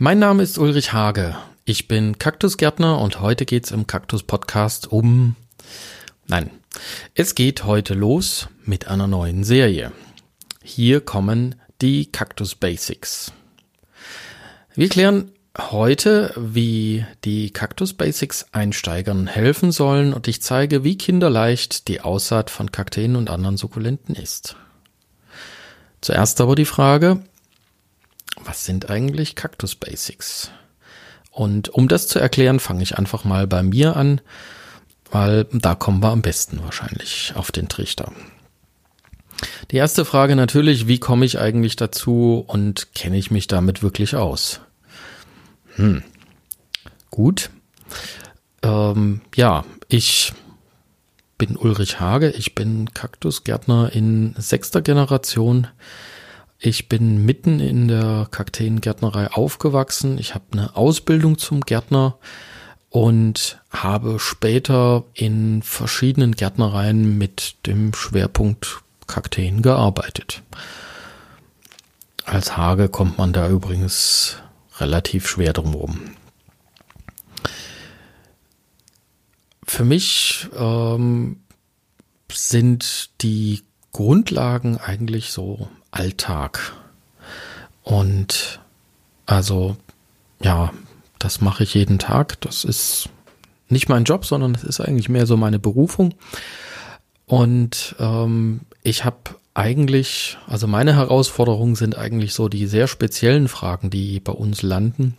Mein Name ist Ulrich Hage. Ich bin Kaktusgärtner und heute geht's im Kaktus Podcast um Nein, es geht heute los mit einer neuen Serie. Hier kommen die Kaktus Basics. Wir klären heute, wie die Kaktus Basics Einsteigern helfen sollen und ich zeige, wie kinderleicht die Aussaat von Kakteen und anderen Sukkulenten ist. Zuerst aber die Frage, was sind eigentlich Kaktus Basics? Und um das zu erklären, fange ich einfach mal bei mir an, weil da kommen wir am besten wahrscheinlich auf den Trichter. Die erste Frage natürlich, wie komme ich eigentlich dazu und kenne ich mich damit wirklich aus? Hm. Gut. Ähm, ja, ich bin Ulrich Hage, ich bin Kaktusgärtner in sechster Generation. Ich bin mitten in der Kakteengärtnerei aufgewachsen. Ich habe eine Ausbildung zum Gärtner und habe später in verschiedenen Gärtnereien mit dem Schwerpunkt Kakteen gearbeitet. Als Hage kommt man da übrigens relativ schwer drumherum. Für mich ähm, sind die Grundlagen eigentlich so Alltag. Und also, ja, das mache ich jeden Tag. Das ist nicht mein Job, sondern es ist eigentlich mehr so meine Berufung. Und ähm, ich habe eigentlich, also meine Herausforderungen sind eigentlich so die sehr speziellen Fragen, die bei uns landen.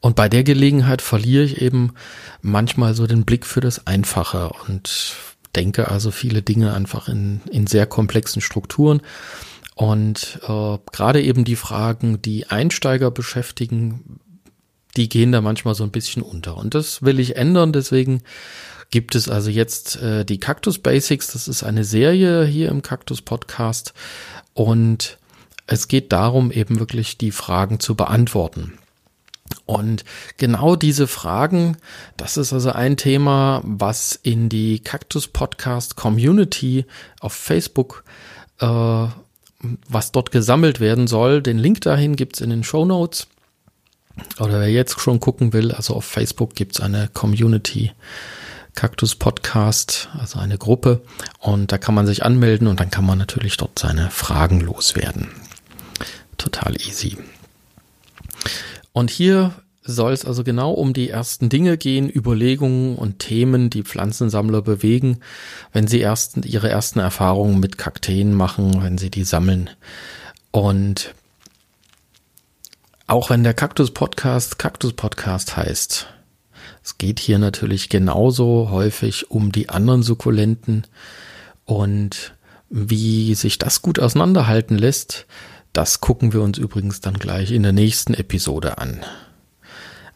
Und bei der Gelegenheit verliere ich eben manchmal so den Blick für das Einfache und denke also viele Dinge einfach in, in sehr komplexen Strukturen. Und äh, gerade eben die Fragen, die Einsteiger beschäftigen, die gehen da manchmal so ein bisschen unter. Und das will ich ändern. Deswegen gibt es also jetzt äh, die Cactus Basics. Das ist eine Serie hier im Cactus Podcast. Und es geht darum, eben wirklich die Fragen zu beantworten. Und genau diese Fragen, das ist also ein Thema, was in die Cactus Podcast Community auf Facebook, äh, was dort gesammelt werden soll. Den Link dahin gibt's in den Show Notes. Oder wer jetzt schon gucken will, also auf Facebook gibt's eine Community Cactus Podcast, also eine Gruppe. Und da kann man sich anmelden und dann kann man natürlich dort seine Fragen loswerden. Total easy. Und hier soll es also genau um die ersten Dinge gehen, Überlegungen und Themen, die Pflanzensammler bewegen, wenn sie ersten, ihre ersten Erfahrungen mit Kakteen machen, wenn sie die sammeln. Und auch wenn der Kaktus Podcast Kaktus Podcast heißt, es geht hier natürlich genauso häufig um die anderen Sukkulenten und wie sich das gut auseinanderhalten lässt, das gucken wir uns übrigens dann gleich in der nächsten Episode an.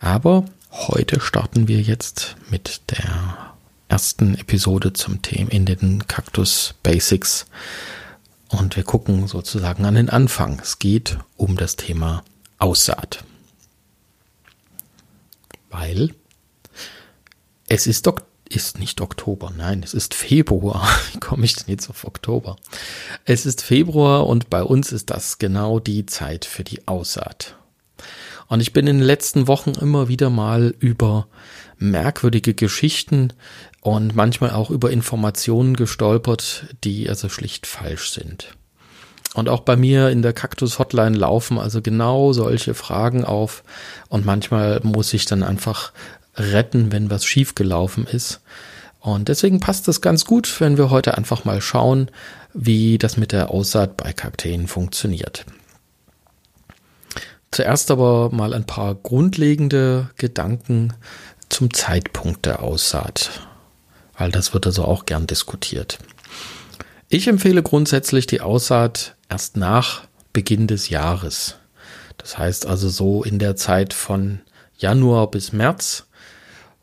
Aber heute starten wir jetzt mit der ersten Episode zum Thema in den Kaktus Basics und wir gucken sozusagen an den Anfang. Es geht um das Thema Aussaat. Weil es ist, ok ist nicht Oktober, nein, es ist Februar. Wie komme ich denn jetzt auf Oktober? Es ist Februar und bei uns ist das genau die Zeit für die Aussaat. Und ich bin in den letzten Wochen immer wieder mal über merkwürdige Geschichten und manchmal auch über Informationen gestolpert, die also schlicht falsch sind. Und auch bei mir in der Kaktus Hotline laufen also genau solche Fragen auf. Und manchmal muss ich dann einfach retten, wenn was schiefgelaufen ist. Und deswegen passt es ganz gut, wenn wir heute einfach mal schauen, wie das mit der Aussaat bei Kakteen funktioniert. Zuerst aber mal ein paar grundlegende Gedanken zum Zeitpunkt der Aussaat, weil das wird also auch gern diskutiert. Ich empfehle grundsätzlich die Aussaat erst nach Beginn des Jahres. Das heißt also so in der Zeit von Januar bis März.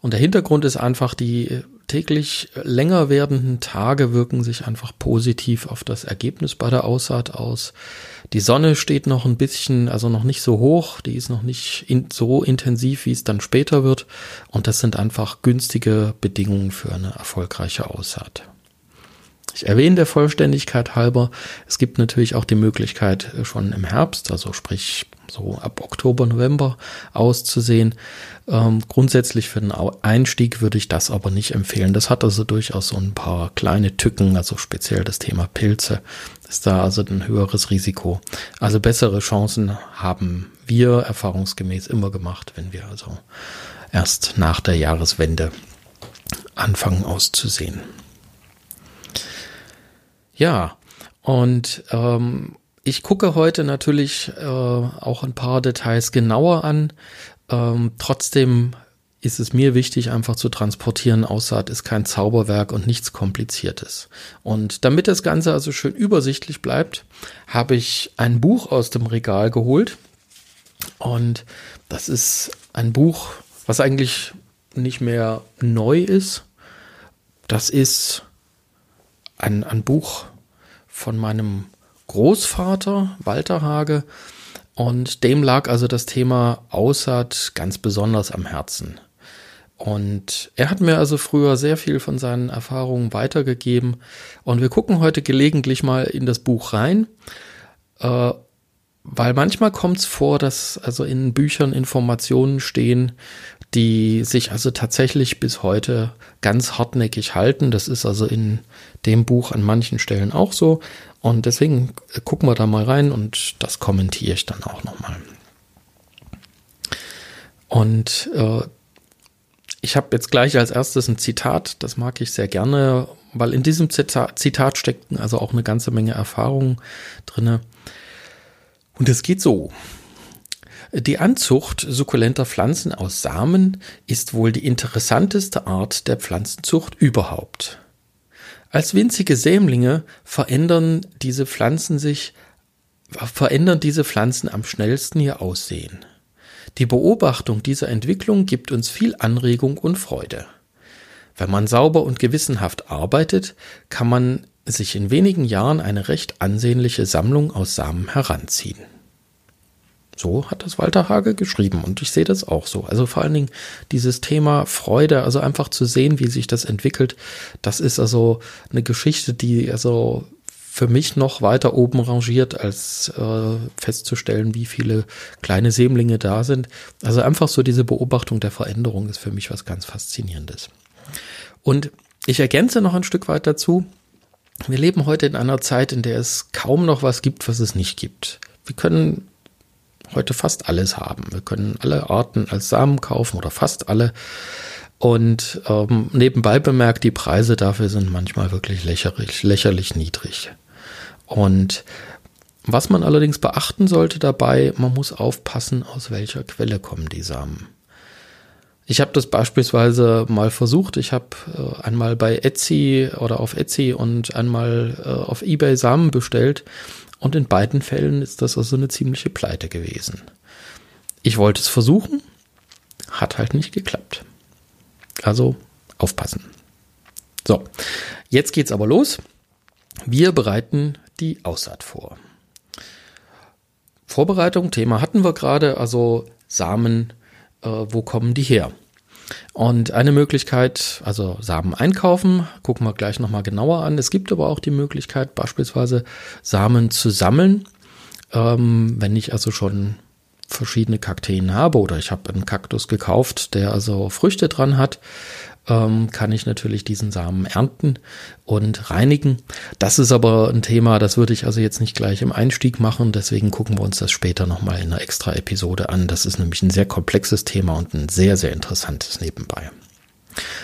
Und der Hintergrund ist einfach, die täglich länger werdenden Tage wirken sich einfach positiv auf das Ergebnis bei der Aussaat aus. Die Sonne steht noch ein bisschen, also noch nicht so hoch, die ist noch nicht in, so intensiv, wie es dann später wird. Und das sind einfach günstige Bedingungen für eine erfolgreiche Aussaat. Ich erwähne der Vollständigkeit halber, es gibt natürlich auch die Möglichkeit äh, schon im Herbst, also sprich so ab Oktober, November auszusehen. Ähm, grundsätzlich für den Einstieg würde ich das aber nicht empfehlen. Das hat also durchaus so ein paar kleine Tücken, also speziell das Thema Pilze ist da also ein höheres Risiko. Also bessere Chancen haben wir erfahrungsgemäß immer gemacht, wenn wir also erst nach der Jahreswende anfangen auszusehen. Ja, und ähm, ich gucke heute natürlich äh, auch ein paar Details genauer an. Ähm, trotzdem ist es mir wichtig, einfach zu transportieren, Aussaat ist kein Zauberwerk und nichts Kompliziertes. Und damit das Ganze also schön übersichtlich bleibt, habe ich ein Buch aus dem Regal geholt. Und das ist ein Buch, was eigentlich nicht mehr neu ist. Das ist ein, ein Buch von meinem Großvater, Walter Hage, und dem lag also das Thema Aussaat ganz besonders am Herzen. Und er hat mir also früher sehr viel von seinen Erfahrungen weitergegeben. Und wir gucken heute gelegentlich mal in das Buch rein, äh, weil manchmal kommt es vor, dass also in Büchern Informationen stehen, die sich also tatsächlich bis heute ganz hartnäckig halten. Das ist also in dem Buch an manchen Stellen auch so. Und deswegen äh, gucken wir da mal rein und das kommentiere ich dann auch nochmal. Und äh, ich habe jetzt gleich als erstes ein Zitat, das mag ich sehr gerne, weil in diesem Zitat, Zitat steckt also auch eine ganze Menge Erfahrung drinne. Und es geht so. Die Anzucht sukkulenter Pflanzen aus Samen ist wohl die interessanteste Art der Pflanzenzucht überhaupt. Als winzige Sämlinge verändern diese Pflanzen sich, verändern diese Pflanzen am schnellsten ihr Aussehen. Die Beobachtung dieser Entwicklung gibt uns viel Anregung und Freude. Wenn man sauber und gewissenhaft arbeitet, kann man sich in wenigen Jahren eine recht ansehnliche Sammlung aus Samen heranziehen. So hat das Walter Hage geschrieben und ich sehe das auch so. Also vor allen Dingen dieses Thema Freude, also einfach zu sehen, wie sich das entwickelt, das ist also eine Geschichte, die also für mich noch weiter oben rangiert, als äh, festzustellen, wie viele kleine Sämlinge da sind. Also einfach so diese Beobachtung der Veränderung ist für mich was ganz Faszinierendes. Und ich ergänze noch ein Stück weit dazu. Wir leben heute in einer Zeit, in der es kaum noch was gibt, was es nicht gibt. Wir können heute fast alles haben. Wir können alle Arten als Samen kaufen oder fast alle. Und ähm, nebenbei bemerkt, die Preise dafür sind manchmal wirklich lächerlich, lächerlich niedrig. Und was man allerdings beachten sollte dabei, man muss aufpassen, aus welcher Quelle kommen die Samen. Ich habe das beispielsweise mal versucht. Ich habe äh, einmal bei Etsy oder auf Etsy und einmal äh, auf eBay Samen bestellt und in beiden Fällen ist das also eine ziemliche Pleite gewesen. Ich wollte es versuchen, hat halt nicht geklappt. Also aufpassen. So, jetzt geht's aber los. Wir bereiten die Aussaat vor. Vorbereitung, Thema hatten wir gerade, also Samen, äh, wo kommen die her? Und eine Möglichkeit, also Samen einkaufen, gucken wir gleich nochmal genauer an. Es gibt aber auch die Möglichkeit, beispielsweise Samen zu sammeln. Ähm, wenn ich also schon verschiedene Kakteen habe oder ich habe einen Kaktus gekauft, der also Früchte dran hat, ähm, kann ich natürlich diesen Samen ernten und reinigen. Das ist aber ein Thema, das würde ich also jetzt nicht gleich im Einstieg machen. Deswegen gucken wir uns das später nochmal in einer extra Episode an. Das ist nämlich ein sehr komplexes Thema und ein sehr, sehr interessantes nebenbei.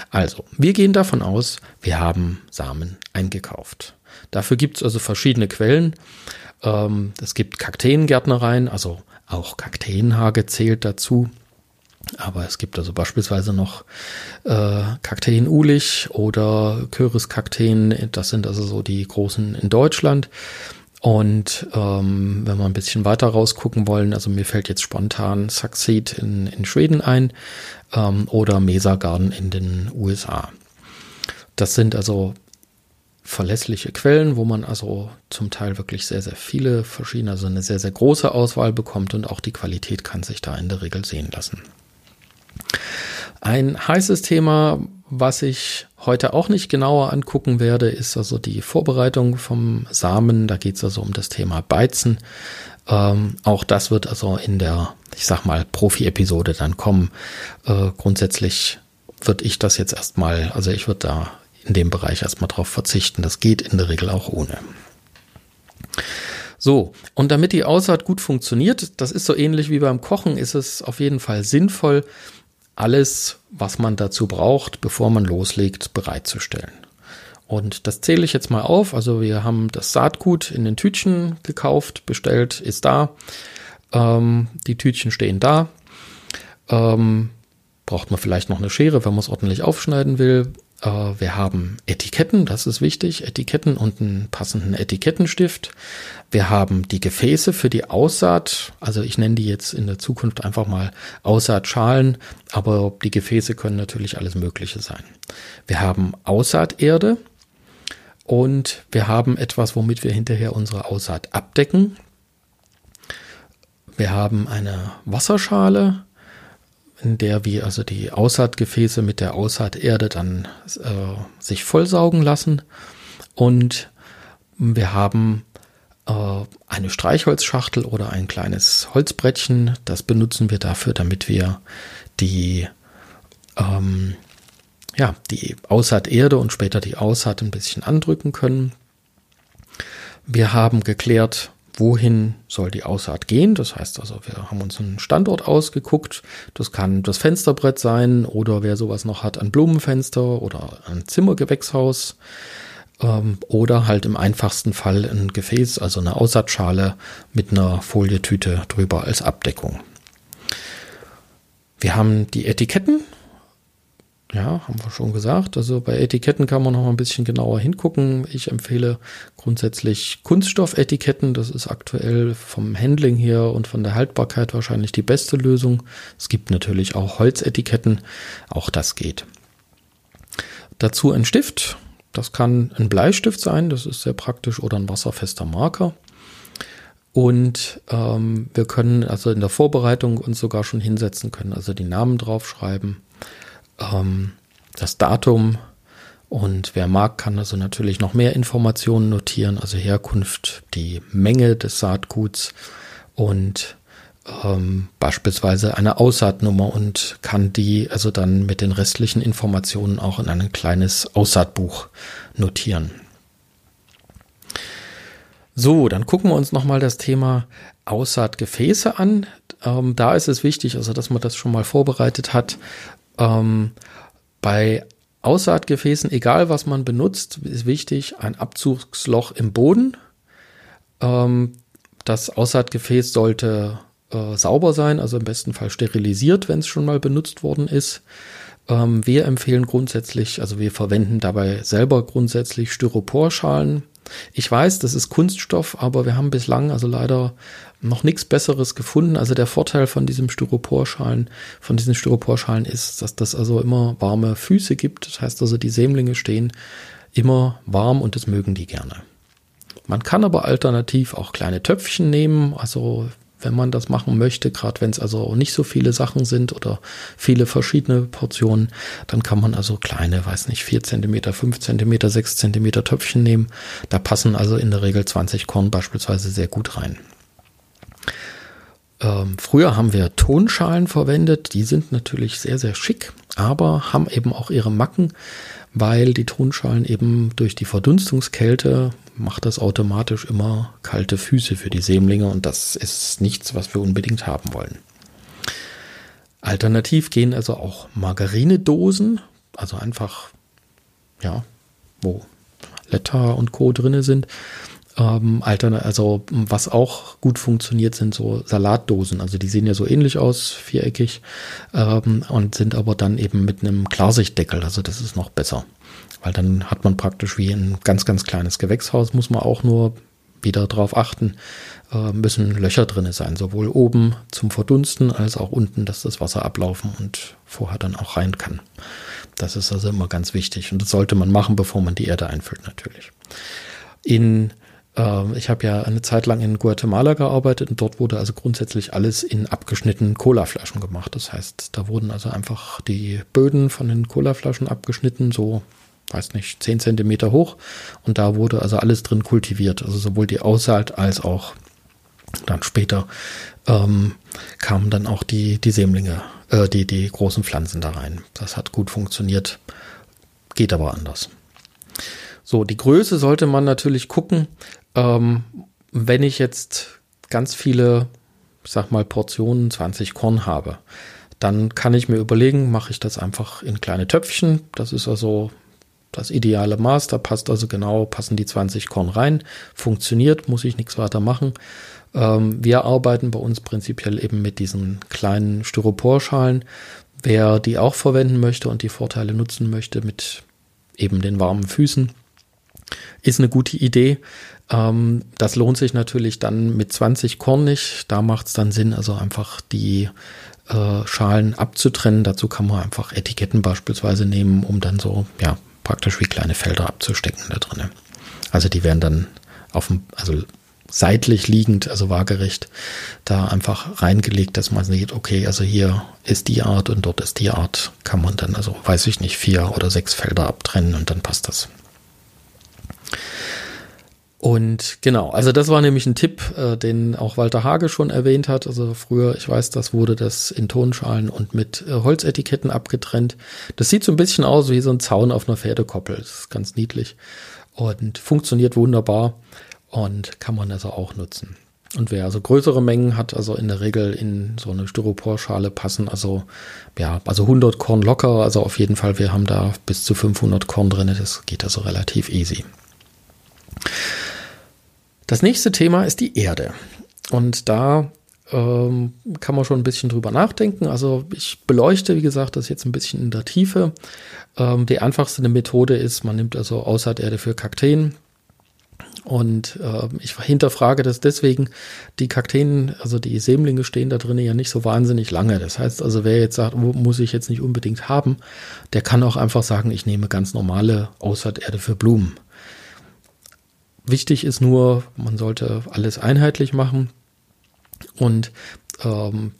Also, wir gehen davon aus, wir haben Samen eingekauft. Dafür gibt es also verschiedene Quellen. Ähm, es gibt Kakteengärtnereien, also auch Kakteenhage zählt dazu. Aber es gibt also beispielsweise noch äh, Kakteen Ulich oder Küriskakteen. Das sind also so die großen in Deutschland. Und ähm, wenn wir ein bisschen weiter rausgucken wollen, also mir fällt jetzt spontan Succeed in, in Schweden ein ähm, oder Mesagarden in den USA. Das sind also verlässliche Quellen, wo man also zum Teil wirklich sehr, sehr viele verschiedene, also eine sehr, sehr große Auswahl bekommt und auch die Qualität kann sich da in der Regel sehen lassen. Ein heißes Thema, was ich heute auch nicht genauer angucken werde, ist also die Vorbereitung vom Samen. Da geht es also um das Thema Beizen. Ähm, auch das wird also in der, ich sag mal, Profi-Episode dann kommen. Äh, grundsätzlich würde ich das jetzt erstmal, also ich würde da in dem Bereich erstmal drauf verzichten. Das geht in der Regel auch ohne. So, und damit die Aussaat gut funktioniert, das ist so ähnlich wie beim Kochen, ist es auf jeden Fall sinnvoll, alles, was man dazu braucht, bevor man loslegt, bereitzustellen. Und das zähle ich jetzt mal auf. Also wir haben das Saatgut in den Tütchen gekauft, bestellt, ist da. Ähm, die Tütchen stehen da. Ähm, braucht man vielleicht noch eine Schere, wenn man es ordentlich aufschneiden will. Äh, wir haben Etiketten, das ist wichtig, Etiketten und einen passenden Etikettenstift. Wir haben die Gefäße für die Aussaat, also ich nenne die jetzt in der Zukunft einfach mal Aussaatschalen, aber die Gefäße können natürlich alles Mögliche sein. Wir haben Aussaaterde, und wir haben etwas, womit wir hinterher unsere Aussaat abdecken. Wir haben eine Wasserschale, in der wir also die Aussaatgefäße mit der Aussaaterde dann äh, sich vollsaugen lassen. Und wir haben äh, eine Streichholzschachtel oder ein kleines Holzbrettchen. Das benutzen wir dafür, damit wir die ähm, ja, die Aussaaterde und später die Aussaat ein bisschen andrücken können. Wir haben geklärt, wohin soll die Aussaat gehen. Das heißt also, wir haben uns einen Standort ausgeguckt. Das kann das Fensterbrett sein oder wer sowas noch hat, ein Blumenfenster oder ein Zimmergewächshaus ähm, oder halt im einfachsten Fall ein Gefäß, also eine Aussaatschale mit einer Folietüte drüber als Abdeckung. Wir haben die Etiketten ja, haben wir schon gesagt. Also bei Etiketten kann man noch mal ein bisschen genauer hingucken. Ich empfehle grundsätzlich Kunststoffetiketten. Das ist aktuell vom Handling her und von der Haltbarkeit wahrscheinlich die beste Lösung. Es gibt natürlich auch Holzetiketten. Auch das geht. Dazu ein Stift. Das kann ein Bleistift sein. Das ist sehr praktisch oder ein wasserfester Marker. Und ähm, wir können also in der Vorbereitung uns sogar schon hinsetzen können, also die Namen draufschreiben ähm, das Datum und wer mag, kann also natürlich noch mehr Informationen notieren, also Herkunft, die Menge des Saatguts und ähm, beispielsweise eine Aussaatnummer und kann die also dann mit den restlichen Informationen auch in ein kleines Aussaatbuch notieren. So, dann gucken wir uns nochmal das Thema Aussaatgefäße an. Ähm, da ist es wichtig, also dass man das schon mal vorbereitet hat, ähm, bei Aussaatgefäßen, egal was man benutzt, ist wichtig, ein Abzugsloch im Boden. Ähm, das Aussaatgefäß sollte äh, sauber sein, also im besten Fall sterilisiert, wenn es schon mal benutzt worden ist. Ähm, wir empfehlen grundsätzlich, also wir verwenden dabei selber grundsätzlich Styroporschalen. Ich weiß, das ist Kunststoff, aber wir haben bislang also leider noch nichts Besseres gefunden. Also der Vorteil von diesem Styroporschalen, von diesen Styroporschalen ist, dass das also immer warme Füße gibt. Das heißt also, die Sämlinge stehen immer warm und das mögen die gerne. Man kann aber alternativ auch kleine Töpfchen nehmen. Also wenn man das machen möchte, gerade wenn es also nicht so viele Sachen sind oder viele verschiedene Portionen, dann kann man also kleine, weiß nicht, 4 cm, 5 cm, 6 cm Töpfchen nehmen. Da passen also in der Regel 20 Korn beispielsweise sehr gut rein. Ähm, früher haben wir Tonschalen verwendet, die sind natürlich sehr, sehr schick, aber haben eben auch ihre Macken, weil die Tonschalen eben durch die Verdunstungskälte macht das automatisch immer kalte Füße für die Sämlinge und das ist nichts, was wir unbedingt haben wollen. Alternativ gehen also auch Margarinedosen, also einfach, ja, wo Letter und Co. drinne sind, ähm, Altern also was auch gut funktioniert, sind so Salatdosen. Also die sehen ja so ähnlich aus, viereckig, ähm, und sind aber dann eben mit einem Klarsichtdeckel. Also das ist noch besser. Weil dann hat man praktisch wie ein ganz, ganz kleines Gewächshaus, muss man auch nur wieder darauf achten, äh, müssen Löcher drin sein, sowohl oben zum Verdunsten als auch unten, dass das Wasser ablaufen und vorher dann auch rein kann. Das ist also immer ganz wichtig und das sollte man machen, bevor man die Erde einfüllt natürlich. In ich habe ja eine Zeit lang in Guatemala gearbeitet und dort wurde also grundsätzlich alles in abgeschnittenen Colaflaschen gemacht. Das heißt, da wurden also einfach die Böden von den Colaflaschen abgeschnitten, so, weiß nicht, zehn Zentimeter hoch. Und da wurde also alles drin kultiviert. Also sowohl die Aussaat als auch Dann später ähm, kamen dann auch die, die Sämlinge, äh, die, die großen Pflanzen da rein. Das hat gut funktioniert, geht aber anders. So, die Größe sollte man natürlich gucken. Ähm, wenn ich jetzt ganz viele, sag mal, Portionen 20 Korn habe, dann kann ich mir überlegen, mache ich das einfach in kleine Töpfchen. Das ist also das ideale Maß. Da passt also genau, passen die 20 Korn rein. Funktioniert, muss ich nichts weiter machen. Ähm, wir arbeiten bei uns prinzipiell eben mit diesen kleinen Styroporschalen. Wer die auch verwenden möchte und die Vorteile nutzen möchte mit eben den warmen Füßen, ist eine gute Idee. Ähm, das lohnt sich natürlich dann mit 20 Korn nicht. Da macht es dann Sinn, also einfach die äh, Schalen abzutrennen. Dazu kann man einfach Etiketten beispielsweise nehmen, um dann so, ja, praktisch wie kleine Felder abzustecken da drin. Also die werden dann auf dem, also seitlich liegend, also waagerecht, da einfach reingelegt, dass man sieht, okay, also hier ist die Art und dort ist die Art, kann man dann, also weiß ich nicht, vier oder sechs Felder abtrennen und dann passt das. Und genau, also das war nämlich ein Tipp, äh, den auch Walter Hage schon erwähnt hat. Also früher, ich weiß, das wurde das in Tonschalen und mit äh, Holzetiketten abgetrennt. Das sieht so ein bisschen aus wie so ein Zaun auf einer Pferdekoppel. Das ist ganz niedlich und funktioniert wunderbar und kann man also auch nutzen. Und wer also größere Mengen hat, also in der Regel in so eine Styroporschale passen, also ja, also 100 Korn locker, also auf jeden Fall, wir haben da bis zu 500 Korn drin, das geht also relativ easy. Das nächste Thema ist die Erde. Und da ähm, kann man schon ein bisschen drüber nachdenken. Also ich beleuchte, wie gesagt, das jetzt ein bisschen in der Tiefe. Ähm, die einfachste Methode ist, man nimmt also Aussaaterde für Kakteen. Und äh, ich hinterfrage das deswegen, die Kakteen, also die Sämlinge stehen da drinnen ja nicht so wahnsinnig lange. Das heißt also, wer jetzt sagt, muss ich jetzt nicht unbedingt haben, der kann auch einfach sagen, ich nehme ganz normale Aussaaterde für Blumen. Wichtig ist nur, man sollte alles einheitlich machen und ähm,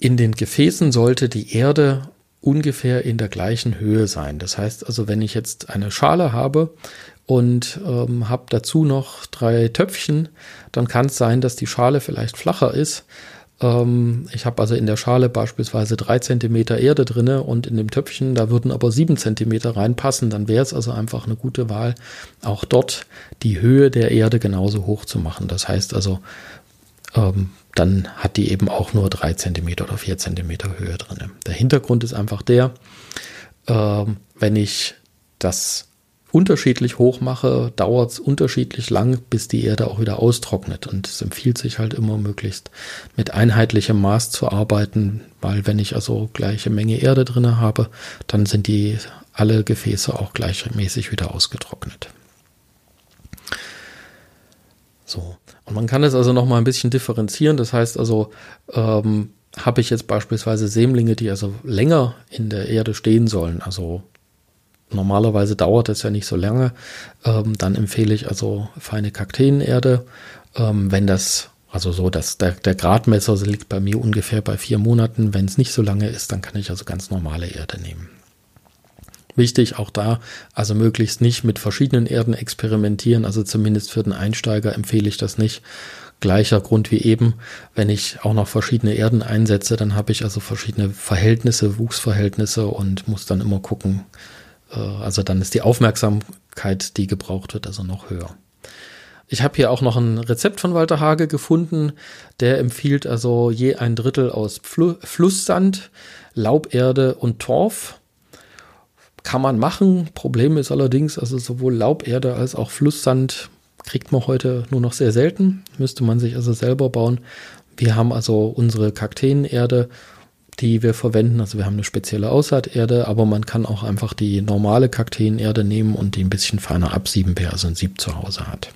in den Gefäßen sollte die Erde ungefähr in der gleichen Höhe sein. Das heißt also, wenn ich jetzt eine Schale habe und ähm, habe dazu noch drei Töpfchen, dann kann es sein, dass die Schale vielleicht flacher ist ich habe also in der Schale beispielsweise drei Zentimeter Erde drinne und in dem Töpfchen, da würden aber sieben Zentimeter reinpassen. Dann wäre es also einfach eine gute Wahl, auch dort die Höhe der Erde genauso hoch zu machen. Das heißt also, ähm, dann hat die eben auch nur drei Zentimeter oder vier Zentimeter Höhe drinne. Der Hintergrund ist einfach der, ähm, wenn ich das unterschiedlich hoch mache, dauert es unterschiedlich lang, bis die Erde auch wieder austrocknet. Und es empfiehlt sich halt immer möglichst mit einheitlichem Maß zu arbeiten, weil wenn ich also gleiche Menge Erde drin habe, dann sind die alle Gefäße auch gleichmäßig wieder ausgetrocknet. So. Und man kann es also noch mal ein bisschen differenzieren. Das heißt also, ähm, habe ich jetzt beispielsweise Sämlinge, die also länger in der Erde stehen sollen, also Normalerweise dauert es ja nicht so lange. Ähm, dann empfehle ich also feine Kakteenerde. Ähm, wenn das, also so, dass der, der Gradmesser liegt bei mir ungefähr bei vier Monaten. Wenn es nicht so lange ist, dann kann ich also ganz normale Erde nehmen. Wichtig auch da, also möglichst nicht mit verschiedenen Erden experimentieren. Also zumindest für den Einsteiger empfehle ich das nicht. Gleicher Grund wie eben, wenn ich auch noch verschiedene Erden einsetze, dann habe ich also verschiedene Verhältnisse, Wuchsverhältnisse und muss dann immer gucken, also dann ist die Aufmerksamkeit, die gebraucht wird, also noch höher. Ich habe hier auch noch ein Rezept von Walter Hage gefunden. Der empfiehlt also je ein Drittel aus Fl Flusssand, Lauberde und Torf. Kann man machen. Problem ist allerdings, also sowohl Lauberde als auch Flusssand kriegt man heute nur noch sehr selten. Müsste man sich also selber bauen. Wir haben also unsere Kakteenerde die wir verwenden. Also wir haben eine spezielle Aussaaterde, aber man kann auch einfach die normale Kakteenerde nehmen und die ein bisschen feiner absieben, wer also ein Sieb zu Hause hat.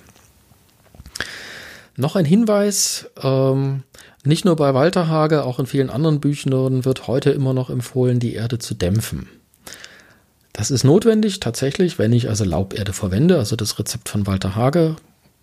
Noch ein Hinweis, ähm, nicht nur bei Walter Hage, auch in vielen anderen Büchern wird heute immer noch empfohlen, die Erde zu dämpfen. Das ist notwendig tatsächlich, wenn ich also Lauberde verwende, also das Rezept von Walter Hage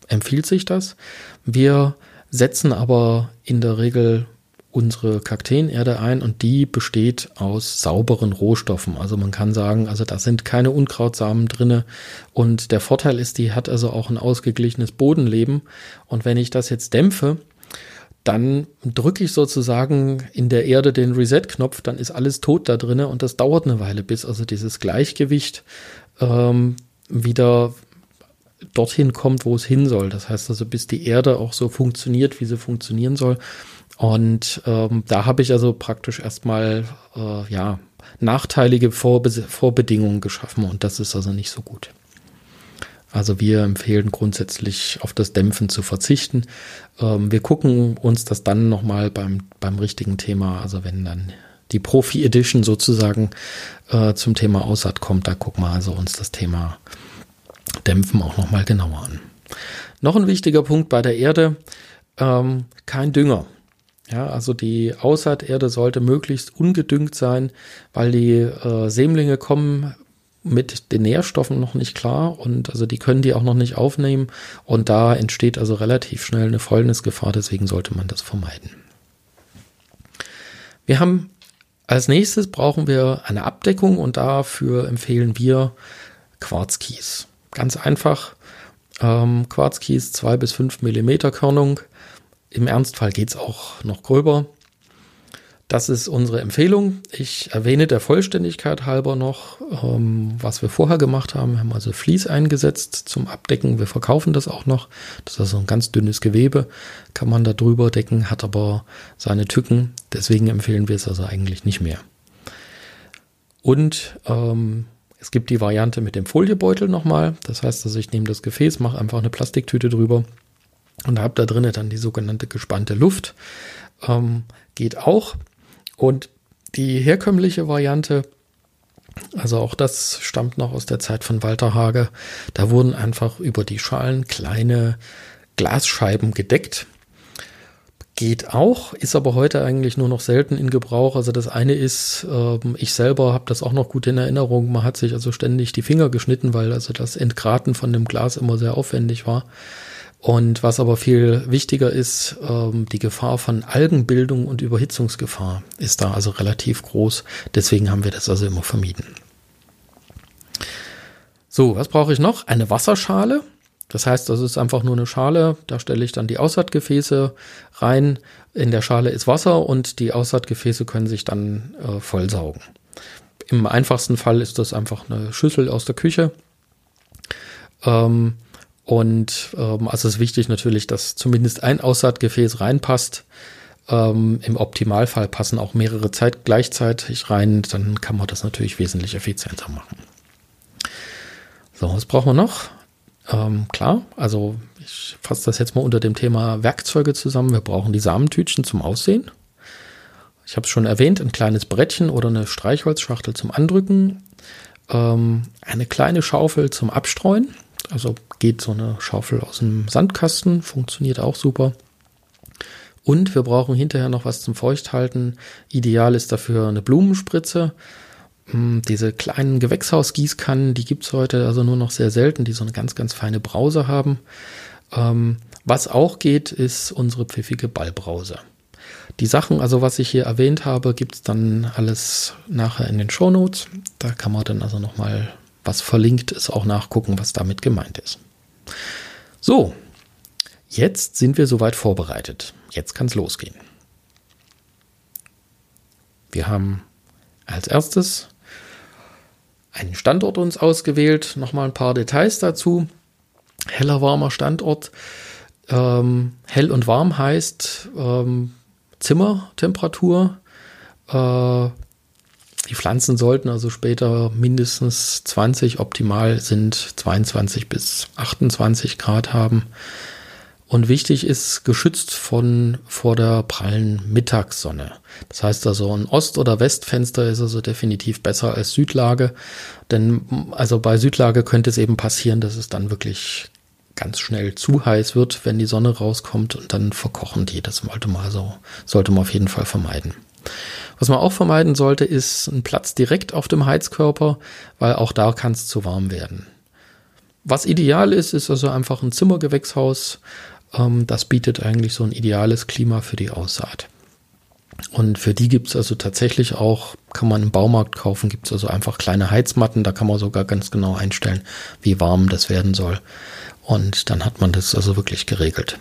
empfiehlt sich das. Wir setzen aber in der Regel unsere Kakteenerde ein und die besteht aus sauberen Rohstoffen. Also man kann sagen, also da sind keine Unkrautsamen drinne und der Vorteil ist, die hat also auch ein ausgeglichenes Bodenleben und wenn ich das jetzt dämpfe, dann drücke ich sozusagen in der Erde den Reset-Knopf, dann ist alles tot da drinne und das dauert eine Weile, bis also dieses Gleichgewicht ähm, wieder dorthin kommt, wo es hin soll. Das heißt also, bis die Erde auch so funktioniert, wie sie funktionieren soll. Und ähm, da habe ich also praktisch erstmal äh, ja nachteilige Vorbe Vorbedingungen geschaffen und das ist also nicht so gut. Also wir empfehlen grundsätzlich auf das Dämpfen zu verzichten. Ähm, wir gucken uns das dann nochmal beim, beim richtigen Thema, also wenn dann die Profi Edition sozusagen äh, zum Thema Aussaat kommt, da gucken wir also uns das Thema Dämpfen auch nochmal genauer an. Noch ein wichtiger Punkt bei der Erde, ähm, kein Dünger. Ja, also die Aussaaterde sollte möglichst ungedüngt sein, weil die äh, Sämlinge kommen mit den Nährstoffen noch nicht klar und also die können die auch noch nicht aufnehmen und da entsteht also relativ schnell eine Fäulnisgefahr, deswegen sollte man das vermeiden. Wir haben als nächstes brauchen wir eine Abdeckung und dafür empfehlen wir Quarzkies. Ganz einfach. Ähm, Quarzkies 2 bis 5 Millimeter Körnung. Im Ernstfall geht es auch noch gröber. Das ist unsere Empfehlung. Ich erwähne der Vollständigkeit halber noch, ähm, was wir vorher gemacht haben. Wir haben also Vlies eingesetzt zum Abdecken. Wir verkaufen das auch noch. Das ist also ein ganz dünnes Gewebe, kann man da drüber decken, hat aber seine Tücken. Deswegen empfehlen wir es also eigentlich nicht mehr. Und ähm, es gibt die Variante mit dem Foliebeutel nochmal. Das heißt, also ich nehme das Gefäß, mache einfach eine Plastiktüte drüber und habe da drinnen dann die sogenannte gespannte Luft. Ähm, geht auch. Und die herkömmliche Variante, also auch das stammt noch aus der Zeit von Walter Hage, da wurden einfach über die Schalen kleine Glasscheiben gedeckt. Geht auch, ist aber heute eigentlich nur noch selten in Gebrauch. Also das eine ist, äh, ich selber habe das auch noch gut in Erinnerung. Man hat sich also ständig die Finger geschnitten, weil also das Entgraten von dem Glas immer sehr aufwendig war. Und was aber viel wichtiger ist, ähm, die Gefahr von Algenbildung und Überhitzungsgefahr ist da also relativ groß. Deswegen haben wir das also immer vermieden. So, was brauche ich noch? Eine Wasserschale. Das heißt, das ist einfach nur eine Schale. Da stelle ich dann die Aussaatgefäße rein. In der Schale ist Wasser und die Aussaatgefäße können sich dann äh, vollsaugen. Im einfachsten Fall ist das einfach eine Schüssel aus der Küche. Ähm, und ähm, also es ist wichtig natürlich, dass zumindest ein Aussaatgefäß reinpasst. Ähm, Im Optimalfall passen auch mehrere Zeit gleichzeitig rein. Dann kann man das natürlich wesentlich effizienter machen. So, was brauchen wir noch? Ähm, klar, also ich fasse das jetzt mal unter dem Thema Werkzeuge zusammen. Wir brauchen die Samentütchen zum Aussehen. Ich habe es schon erwähnt, ein kleines Brettchen oder eine Streichholzschachtel zum Andrücken. Ähm, eine kleine Schaufel zum Abstreuen. Also geht so eine Schaufel aus dem Sandkasten, funktioniert auch super. Und wir brauchen hinterher noch was zum Feuchthalten. Ideal ist dafür eine Blumenspritze. Hm, diese kleinen Gewächshausgießkannen, die gibt es heute also nur noch sehr selten, die so eine ganz, ganz feine Brause haben. Ähm, was auch geht, ist unsere pfiffige Ballbrause. Die Sachen, also was ich hier erwähnt habe, gibt es dann alles nachher in den Shownotes. Da kann man dann also nochmal was verlinkt ist, auch nachgucken, was damit gemeint ist. So, jetzt sind wir soweit vorbereitet. Jetzt kann es losgehen. Wir haben als erstes einen Standort uns ausgewählt. Nochmal ein paar Details dazu. Heller, warmer Standort. Ähm, hell und warm heißt ähm, Zimmertemperatur. Äh, die Pflanzen sollten also später mindestens 20, optimal sind 22 bis 28 Grad haben. Und wichtig ist, geschützt von vor der prallen Mittagssonne. Das heißt also, ein Ost- oder Westfenster ist also definitiv besser als Südlage. Denn also bei Südlage könnte es eben passieren, dass es dann wirklich ganz schnell zu heiß wird, wenn die Sonne rauskommt und dann verkochen die. Das sollte man also, sollte man auf jeden Fall vermeiden. Was man auch vermeiden sollte, ist ein Platz direkt auf dem Heizkörper, weil auch da kann es zu warm werden. Was ideal ist, ist also einfach ein Zimmergewächshaus. Ähm, das bietet eigentlich so ein ideales Klima für die Aussaat. Und für die gibt es also tatsächlich auch, kann man im Baumarkt kaufen, gibt es also einfach kleine Heizmatten, da kann man sogar ganz genau einstellen, wie warm das werden soll. Und dann hat man das also wirklich geregelt.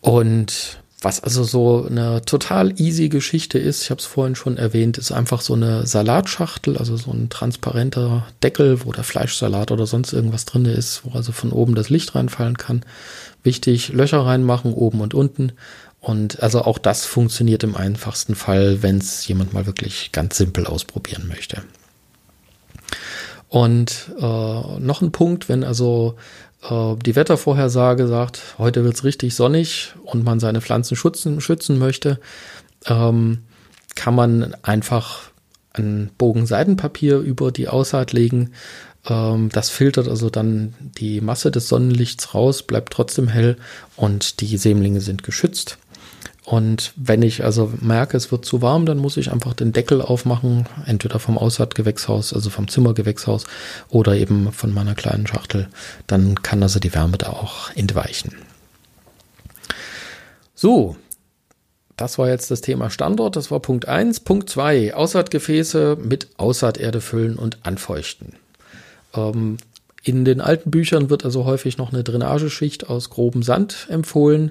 Und was also so eine total easy Geschichte ist, ich habe es vorhin schon erwähnt, ist einfach so eine Salatschachtel, also so ein transparenter Deckel, wo der Fleischsalat oder sonst irgendwas drin ist, wo also von oben das Licht reinfallen kann. Wichtig, Löcher reinmachen, oben und unten. Und also auch das funktioniert im einfachsten Fall, wenn es jemand mal wirklich ganz simpel ausprobieren möchte. Und äh, noch ein Punkt, wenn also äh, die Wettervorhersage sagt, heute wird es richtig sonnig und man seine Pflanzen schützen, schützen möchte, ähm, kann man einfach einen Bogen Seidenpapier über die Aussaat legen. Ähm, das filtert also dann die Masse des Sonnenlichts raus, bleibt trotzdem hell und die Sämlinge sind geschützt. Und wenn ich also merke, es wird zu warm, dann muss ich einfach den Deckel aufmachen, entweder vom Aussaatgewächshaus, also vom Zimmergewächshaus oder eben von meiner kleinen Schachtel. Dann kann also die Wärme da auch entweichen. So, das war jetzt das Thema Standort, das war Punkt 1. Punkt 2, Aussaatgefäße mit Aussaaterde füllen und anfeuchten. Ähm, in den alten Büchern wird also häufig noch eine Drainageschicht aus grobem Sand empfohlen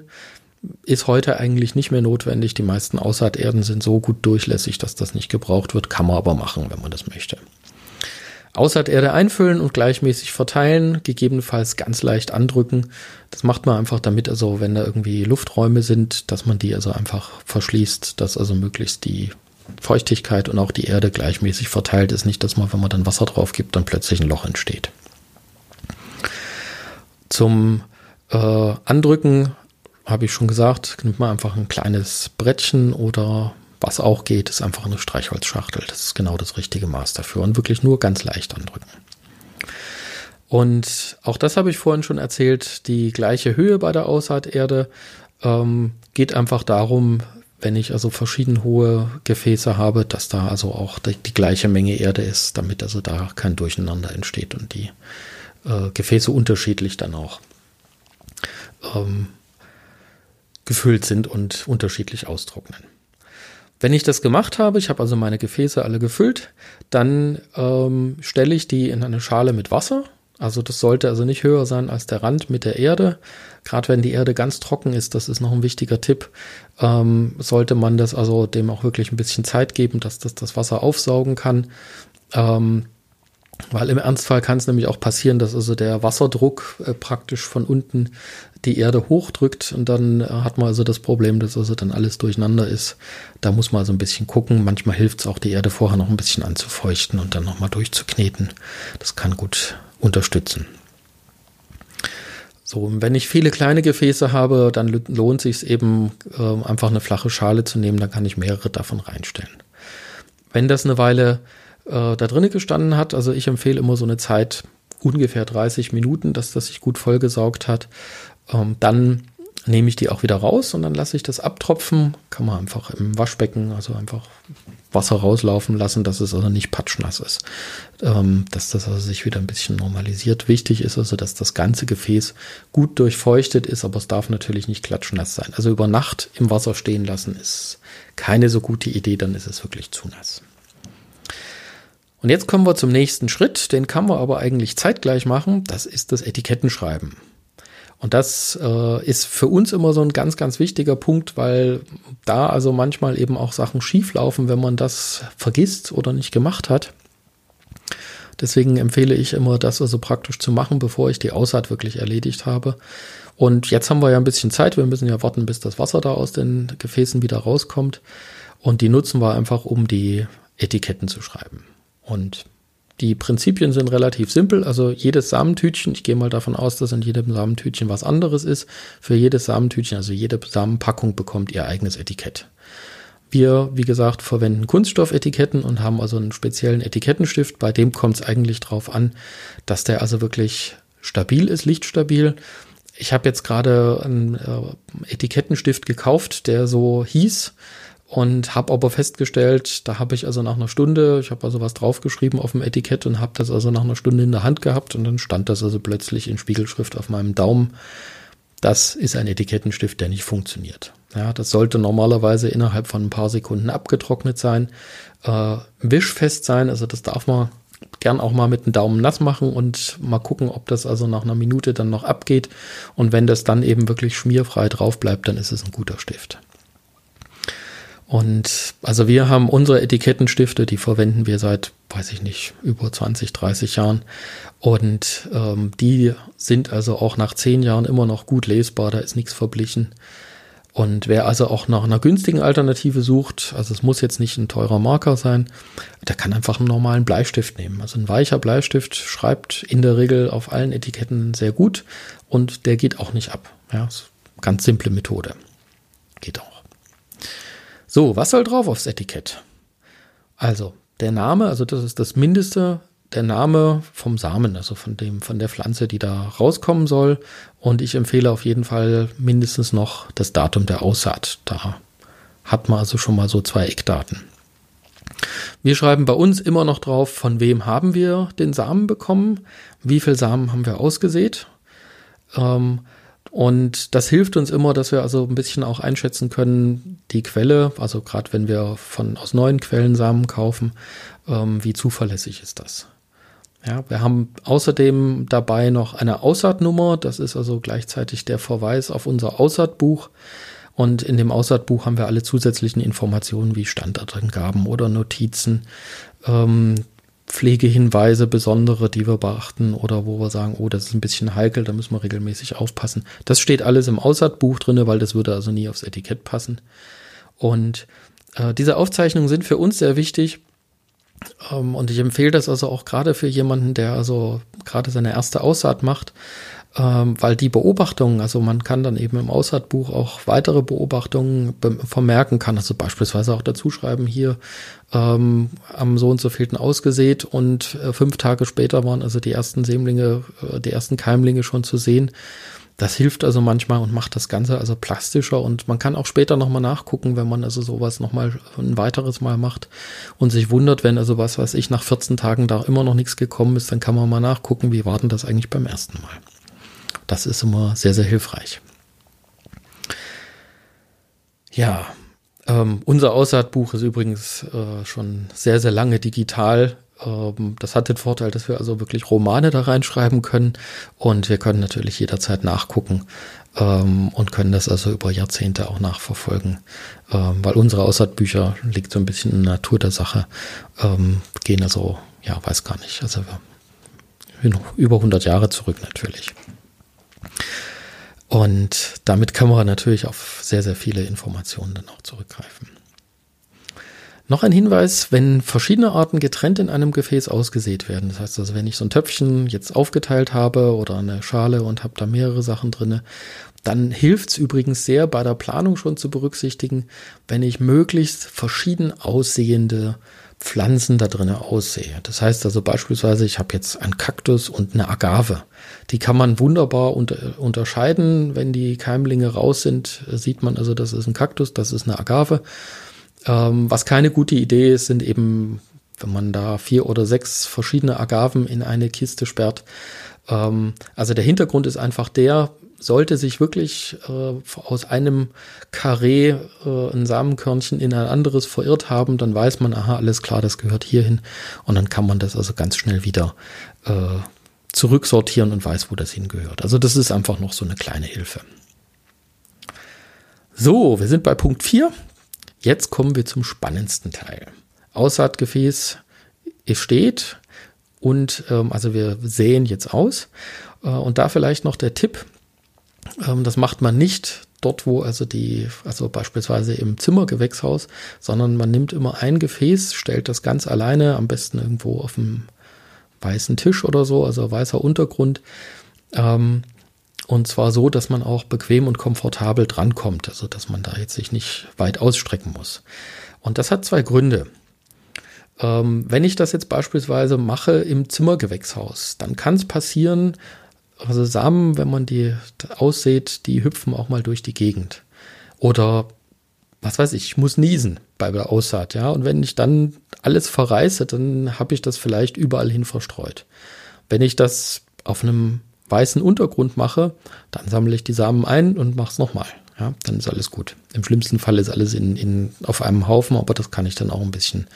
ist heute eigentlich nicht mehr notwendig. Die meisten Aussaaterden sind so gut durchlässig, dass das nicht gebraucht wird. Kann man aber machen, wenn man das möchte. Aussaaterde einfüllen und gleichmäßig verteilen, gegebenenfalls ganz leicht andrücken. Das macht man einfach damit, also wenn da irgendwie Lufträume sind, dass man die also einfach verschließt, dass also möglichst die Feuchtigkeit und auch die Erde gleichmäßig verteilt ist. Nicht, dass man, wenn man dann Wasser drauf gibt, dann plötzlich ein Loch entsteht. Zum äh, Andrücken habe ich schon gesagt, nimmt man einfach ein kleines Brettchen oder was auch geht, ist einfach eine Streichholzschachtel. Das ist genau das richtige Maß dafür und wirklich nur ganz leicht andrücken. Und auch das habe ich vorhin schon erzählt, die gleiche Höhe bei der Aussaaterde ähm, geht einfach darum, wenn ich also verschieden hohe Gefäße habe, dass da also auch die, die gleiche Menge Erde ist, damit also da kein Durcheinander entsteht und die äh, Gefäße unterschiedlich dann auch ähm, gefüllt sind und unterschiedlich austrocknen. Wenn ich das gemacht habe, ich habe also meine Gefäße alle gefüllt, dann ähm, stelle ich die in eine Schale mit Wasser. Also das sollte also nicht höher sein als der Rand mit der Erde. Gerade wenn die Erde ganz trocken ist, das ist noch ein wichtiger Tipp, ähm, sollte man das also dem auch wirklich ein bisschen Zeit geben, dass das das Wasser aufsaugen kann. Ähm, weil im Ernstfall kann es nämlich auch passieren, dass also der Wasserdruck äh, praktisch von unten die Erde hochdrückt und dann äh, hat man also das Problem, dass also dann alles durcheinander ist. Da muss man also ein bisschen gucken. Manchmal hilft es auch, die Erde vorher noch ein bisschen anzufeuchten und dann nochmal durchzukneten. Das kann gut unterstützen. So, und wenn ich viele kleine Gefäße habe, dann lohnt sich eben äh, einfach eine flache Schale zu nehmen, dann kann ich mehrere davon reinstellen. Wenn das eine Weile äh, da drinnen gestanden hat. Also ich empfehle immer so eine Zeit ungefähr 30 Minuten, dass das sich gut vollgesaugt hat. Ähm, dann nehme ich die auch wieder raus und dann lasse ich das abtropfen. Kann man einfach im Waschbecken, also einfach Wasser rauslaufen lassen, dass es also nicht patschnass ist. Ähm, dass das also sich wieder ein bisschen normalisiert. Wichtig ist also, dass das ganze Gefäß gut durchfeuchtet ist, aber es darf natürlich nicht klatschnass sein. Also über Nacht im Wasser stehen lassen ist keine so gute Idee, dann ist es wirklich zu nass. Und jetzt kommen wir zum nächsten Schritt, den kann man aber eigentlich zeitgleich machen, das ist das Etikettenschreiben. Und das äh, ist für uns immer so ein ganz, ganz wichtiger Punkt, weil da also manchmal eben auch Sachen schieflaufen, wenn man das vergisst oder nicht gemacht hat. Deswegen empfehle ich immer, das also praktisch zu machen, bevor ich die Aussaat wirklich erledigt habe. Und jetzt haben wir ja ein bisschen Zeit. Wir müssen ja warten, bis das Wasser da aus den Gefäßen wieder rauskommt. Und die nutzen wir einfach, um die Etiketten zu schreiben. Und die Prinzipien sind relativ simpel. Also jedes Samentütchen, ich gehe mal davon aus, dass in jedem Samentütchen was anderes ist. Für jedes Samentütchen, also jede Samenpackung bekommt ihr eigenes Etikett. Wir, wie gesagt, verwenden Kunststoffetiketten und haben also einen speziellen Etikettenstift. Bei dem kommt es eigentlich drauf an, dass der also wirklich stabil ist, lichtstabil. Ich habe jetzt gerade einen äh, Etikettenstift gekauft, der so hieß und habe aber festgestellt, da habe ich also nach einer Stunde, ich habe also was draufgeschrieben auf dem Etikett und habe das also nach einer Stunde in der Hand gehabt und dann stand das also plötzlich in Spiegelschrift auf meinem Daumen. das ist ein Etikettenstift, der nicht funktioniert. Ja, das sollte normalerweise innerhalb von ein paar Sekunden abgetrocknet sein, äh, wischfest sein, also das darf man gern auch mal mit dem Daumen nass machen und mal gucken, ob das also nach einer Minute dann noch abgeht. Und wenn das dann eben wirklich schmierfrei drauf bleibt, dann ist es ein guter Stift. Und also wir haben unsere Etikettenstifte, die verwenden wir seit, weiß ich nicht, über 20, 30 Jahren. Und ähm, die sind also auch nach zehn Jahren immer noch gut lesbar, da ist nichts verblichen. Und wer also auch nach einer günstigen Alternative sucht, also es muss jetzt nicht ein teurer Marker sein, der kann einfach einen normalen Bleistift nehmen. Also ein weicher Bleistift schreibt in der Regel auf allen Etiketten sehr gut und der geht auch nicht ab. Ja, ganz simple Methode. Geht auch. So, was soll drauf aufs Etikett? Also, der Name, also das ist das Mindeste, der Name vom Samen, also von dem, von der Pflanze, die da rauskommen soll. Und ich empfehle auf jeden Fall mindestens noch das Datum der Aussaat. Da hat man also schon mal so zwei Eckdaten. Wir schreiben bei uns immer noch drauf, von wem haben wir den Samen bekommen, wie viel Samen haben wir ausgesät. Ähm, und das hilft uns immer, dass wir also ein bisschen auch einschätzen können, die Quelle, also gerade wenn wir von aus neuen Quellen Samen kaufen, ähm, wie zuverlässig ist das. Ja, wir haben außerdem dabei noch eine Aussaatnummer. Das ist also gleichzeitig der Verweis auf unser Aussaatbuch. Und in dem Aussaatbuch haben wir alle zusätzlichen Informationen wie Standardangaben oder Notizen, ähm, Pflegehinweise, besondere, die wir beachten oder wo wir sagen, oh, das ist ein bisschen heikel, da müssen wir regelmäßig aufpassen. Das steht alles im Aussaatbuch drinne, weil das würde also nie aufs Etikett passen. Und äh, diese Aufzeichnungen sind für uns sehr wichtig, ähm, und ich empfehle das also auch gerade für jemanden, der also gerade seine erste Aussaat macht, ähm, weil die Beobachtungen, also man kann dann eben im Aussaatbuch auch weitere Beobachtungen vermerken, kann also beispielsweise auch dazu schreiben, hier ähm, am so und so vielten ausgesät und äh, fünf Tage später waren also die ersten Sämlinge, äh, die ersten Keimlinge schon zu sehen. Das hilft also manchmal und macht das Ganze also plastischer und man kann auch später nochmal nachgucken, wenn man also sowas nochmal ein weiteres Mal macht und sich wundert, wenn also was weiß ich nach 14 Tagen da immer noch nichts gekommen ist, dann kann man mal nachgucken, wie war denn das eigentlich beim ersten Mal. Das ist immer sehr, sehr hilfreich. Ja, ähm, unser Aussaatbuch ist übrigens äh, schon sehr, sehr lange digital. Ähm, das hat den Vorteil, dass wir also wirklich Romane da reinschreiben können. Und wir können natürlich jederzeit nachgucken ähm, und können das also über Jahrzehnte auch nachverfolgen, ähm, weil unsere Aussaatbücher liegt so ein bisschen in der Natur der Sache, gehen also, ja, weiß gar nicht, also über 100 Jahre zurück natürlich. Und damit kann man natürlich auf sehr, sehr viele Informationen dann auch zurückgreifen. Noch ein Hinweis, wenn verschiedene Arten getrennt in einem Gefäß ausgesät werden. Das heißt also, wenn ich so ein Töpfchen jetzt aufgeteilt habe oder eine Schale und habe da mehrere Sachen drinne, dann hilft es übrigens sehr bei der Planung schon zu berücksichtigen, wenn ich möglichst verschieden aussehende Pflanzen da drinnen aussehe. Das heißt also beispielsweise, ich habe jetzt einen Kaktus und eine Agave. Die kann man wunderbar unter, unterscheiden. Wenn die Keimlinge raus sind, sieht man also, das ist ein Kaktus, das ist eine Agave. Ähm, was keine gute Idee ist, sind eben, wenn man da vier oder sechs verschiedene Agaven in eine Kiste sperrt. Ähm, also der Hintergrund ist einfach der, sollte sich wirklich äh, aus einem Karree äh, ein Samenkörnchen in ein anderes verirrt haben, dann weiß man, aha, alles klar, das gehört hierhin. Und dann kann man das also ganz schnell wieder äh, zurücksortieren und weiß, wo das hingehört. Also das ist einfach noch so eine kleine Hilfe. So, wir sind bei Punkt 4. Jetzt kommen wir zum spannendsten Teil. Aussaatgefäß steht und ähm, also wir säen jetzt aus. Äh, und da vielleicht noch der Tipp, ähm, das macht man nicht dort, wo also die, also beispielsweise im Zimmergewächshaus, sondern man nimmt immer ein Gefäß, stellt das ganz alleine, am besten irgendwo auf dem weißen Tisch oder so, also weißer Untergrund. Ähm, und zwar so, dass man auch bequem und komfortabel drankommt, also dass man da jetzt sich nicht weit ausstrecken muss. Und das hat zwei Gründe. Ähm, wenn ich das jetzt beispielsweise mache im Zimmergewächshaus, dann kann es passieren, also Samen, wenn man die aussät, die hüpfen auch mal durch die Gegend. Oder was weiß ich, ich muss niesen bei der Aussaat, ja. Und wenn ich dann alles verreiße, dann habe ich das vielleicht überall hin verstreut. Wenn ich das auf einem weißen Untergrund mache, dann sammle ich die Samen ein und mache es nochmal. Ja, dann ist alles gut. Im schlimmsten Fall ist alles in, in, auf einem Haufen, aber das kann ich dann auch ein bisschen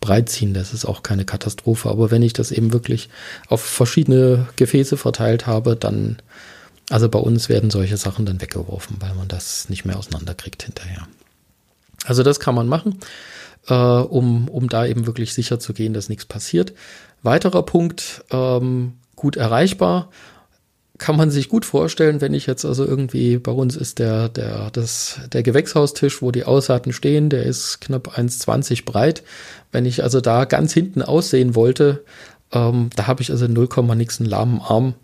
breit ziehen. Das ist auch keine Katastrophe. Aber wenn ich das eben wirklich auf verschiedene Gefäße verteilt habe, dann, also bei uns werden solche Sachen dann weggeworfen, weil man das nicht mehr auseinanderkriegt hinterher. Also das kann man machen, äh, um, um da eben wirklich sicher zu gehen, dass nichts passiert. Weiterer Punkt, ähm, gut erreichbar kann man sich gut vorstellen, wenn ich jetzt also irgendwie, bei uns ist der, der, das, der Gewächshaustisch, wo die Aussaaten stehen, der ist knapp 1,20 breit. Wenn ich also da ganz hinten aussehen wollte, ähm, da habe ich also 0, nix einen lahmen Arm.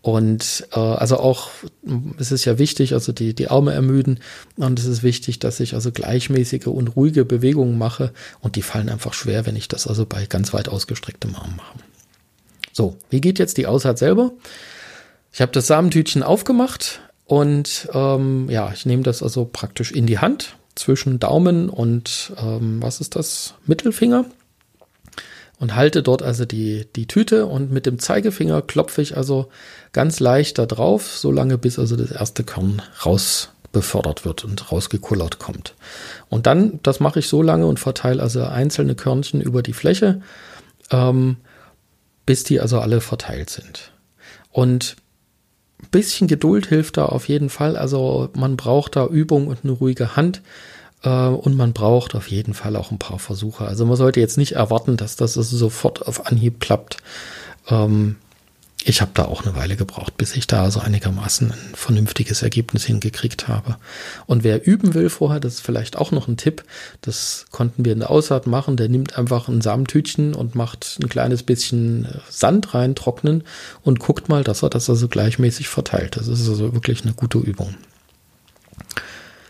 Und äh, also auch, es ist ja wichtig, also die, die Arme ermüden und es ist wichtig, dass ich also gleichmäßige und ruhige Bewegungen mache und die fallen einfach schwer, wenn ich das also bei ganz weit ausgestrecktem Arm mache. So, wie geht jetzt die Aussaat selber? Ich habe das Samentütchen aufgemacht und ähm, ja, ich nehme das also praktisch in die Hand zwischen Daumen und ähm, was ist das? Mittelfinger und halte dort also die, die Tüte und mit dem Zeigefinger klopfe ich also ganz leicht da drauf, solange bis also das erste Korn raus befördert wird und rausgekullert kommt. Und dann, das mache ich so lange und verteile also einzelne Körnchen über die Fläche, ähm, bis die also alle verteilt sind. Und bisschen Geduld hilft da auf jeden Fall. Also man braucht da Übung und eine ruhige Hand. Äh, und man braucht auf jeden Fall auch ein paar Versuche. Also man sollte jetzt nicht erwarten, dass das sofort auf Anhieb klappt. Ähm, ich habe da auch eine Weile gebraucht, bis ich da so einigermaßen ein vernünftiges Ergebnis hingekriegt habe. Und wer üben will vorher, das ist vielleicht auch noch ein Tipp, das konnten wir in der Aussaat machen, der nimmt einfach ein Samentütchen und macht ein kleines bisschen äh, Sand rein, trocknen und guckt mal, dass er das also gleichmäßig verteilt. Das ist also wirklich eine gute Übung.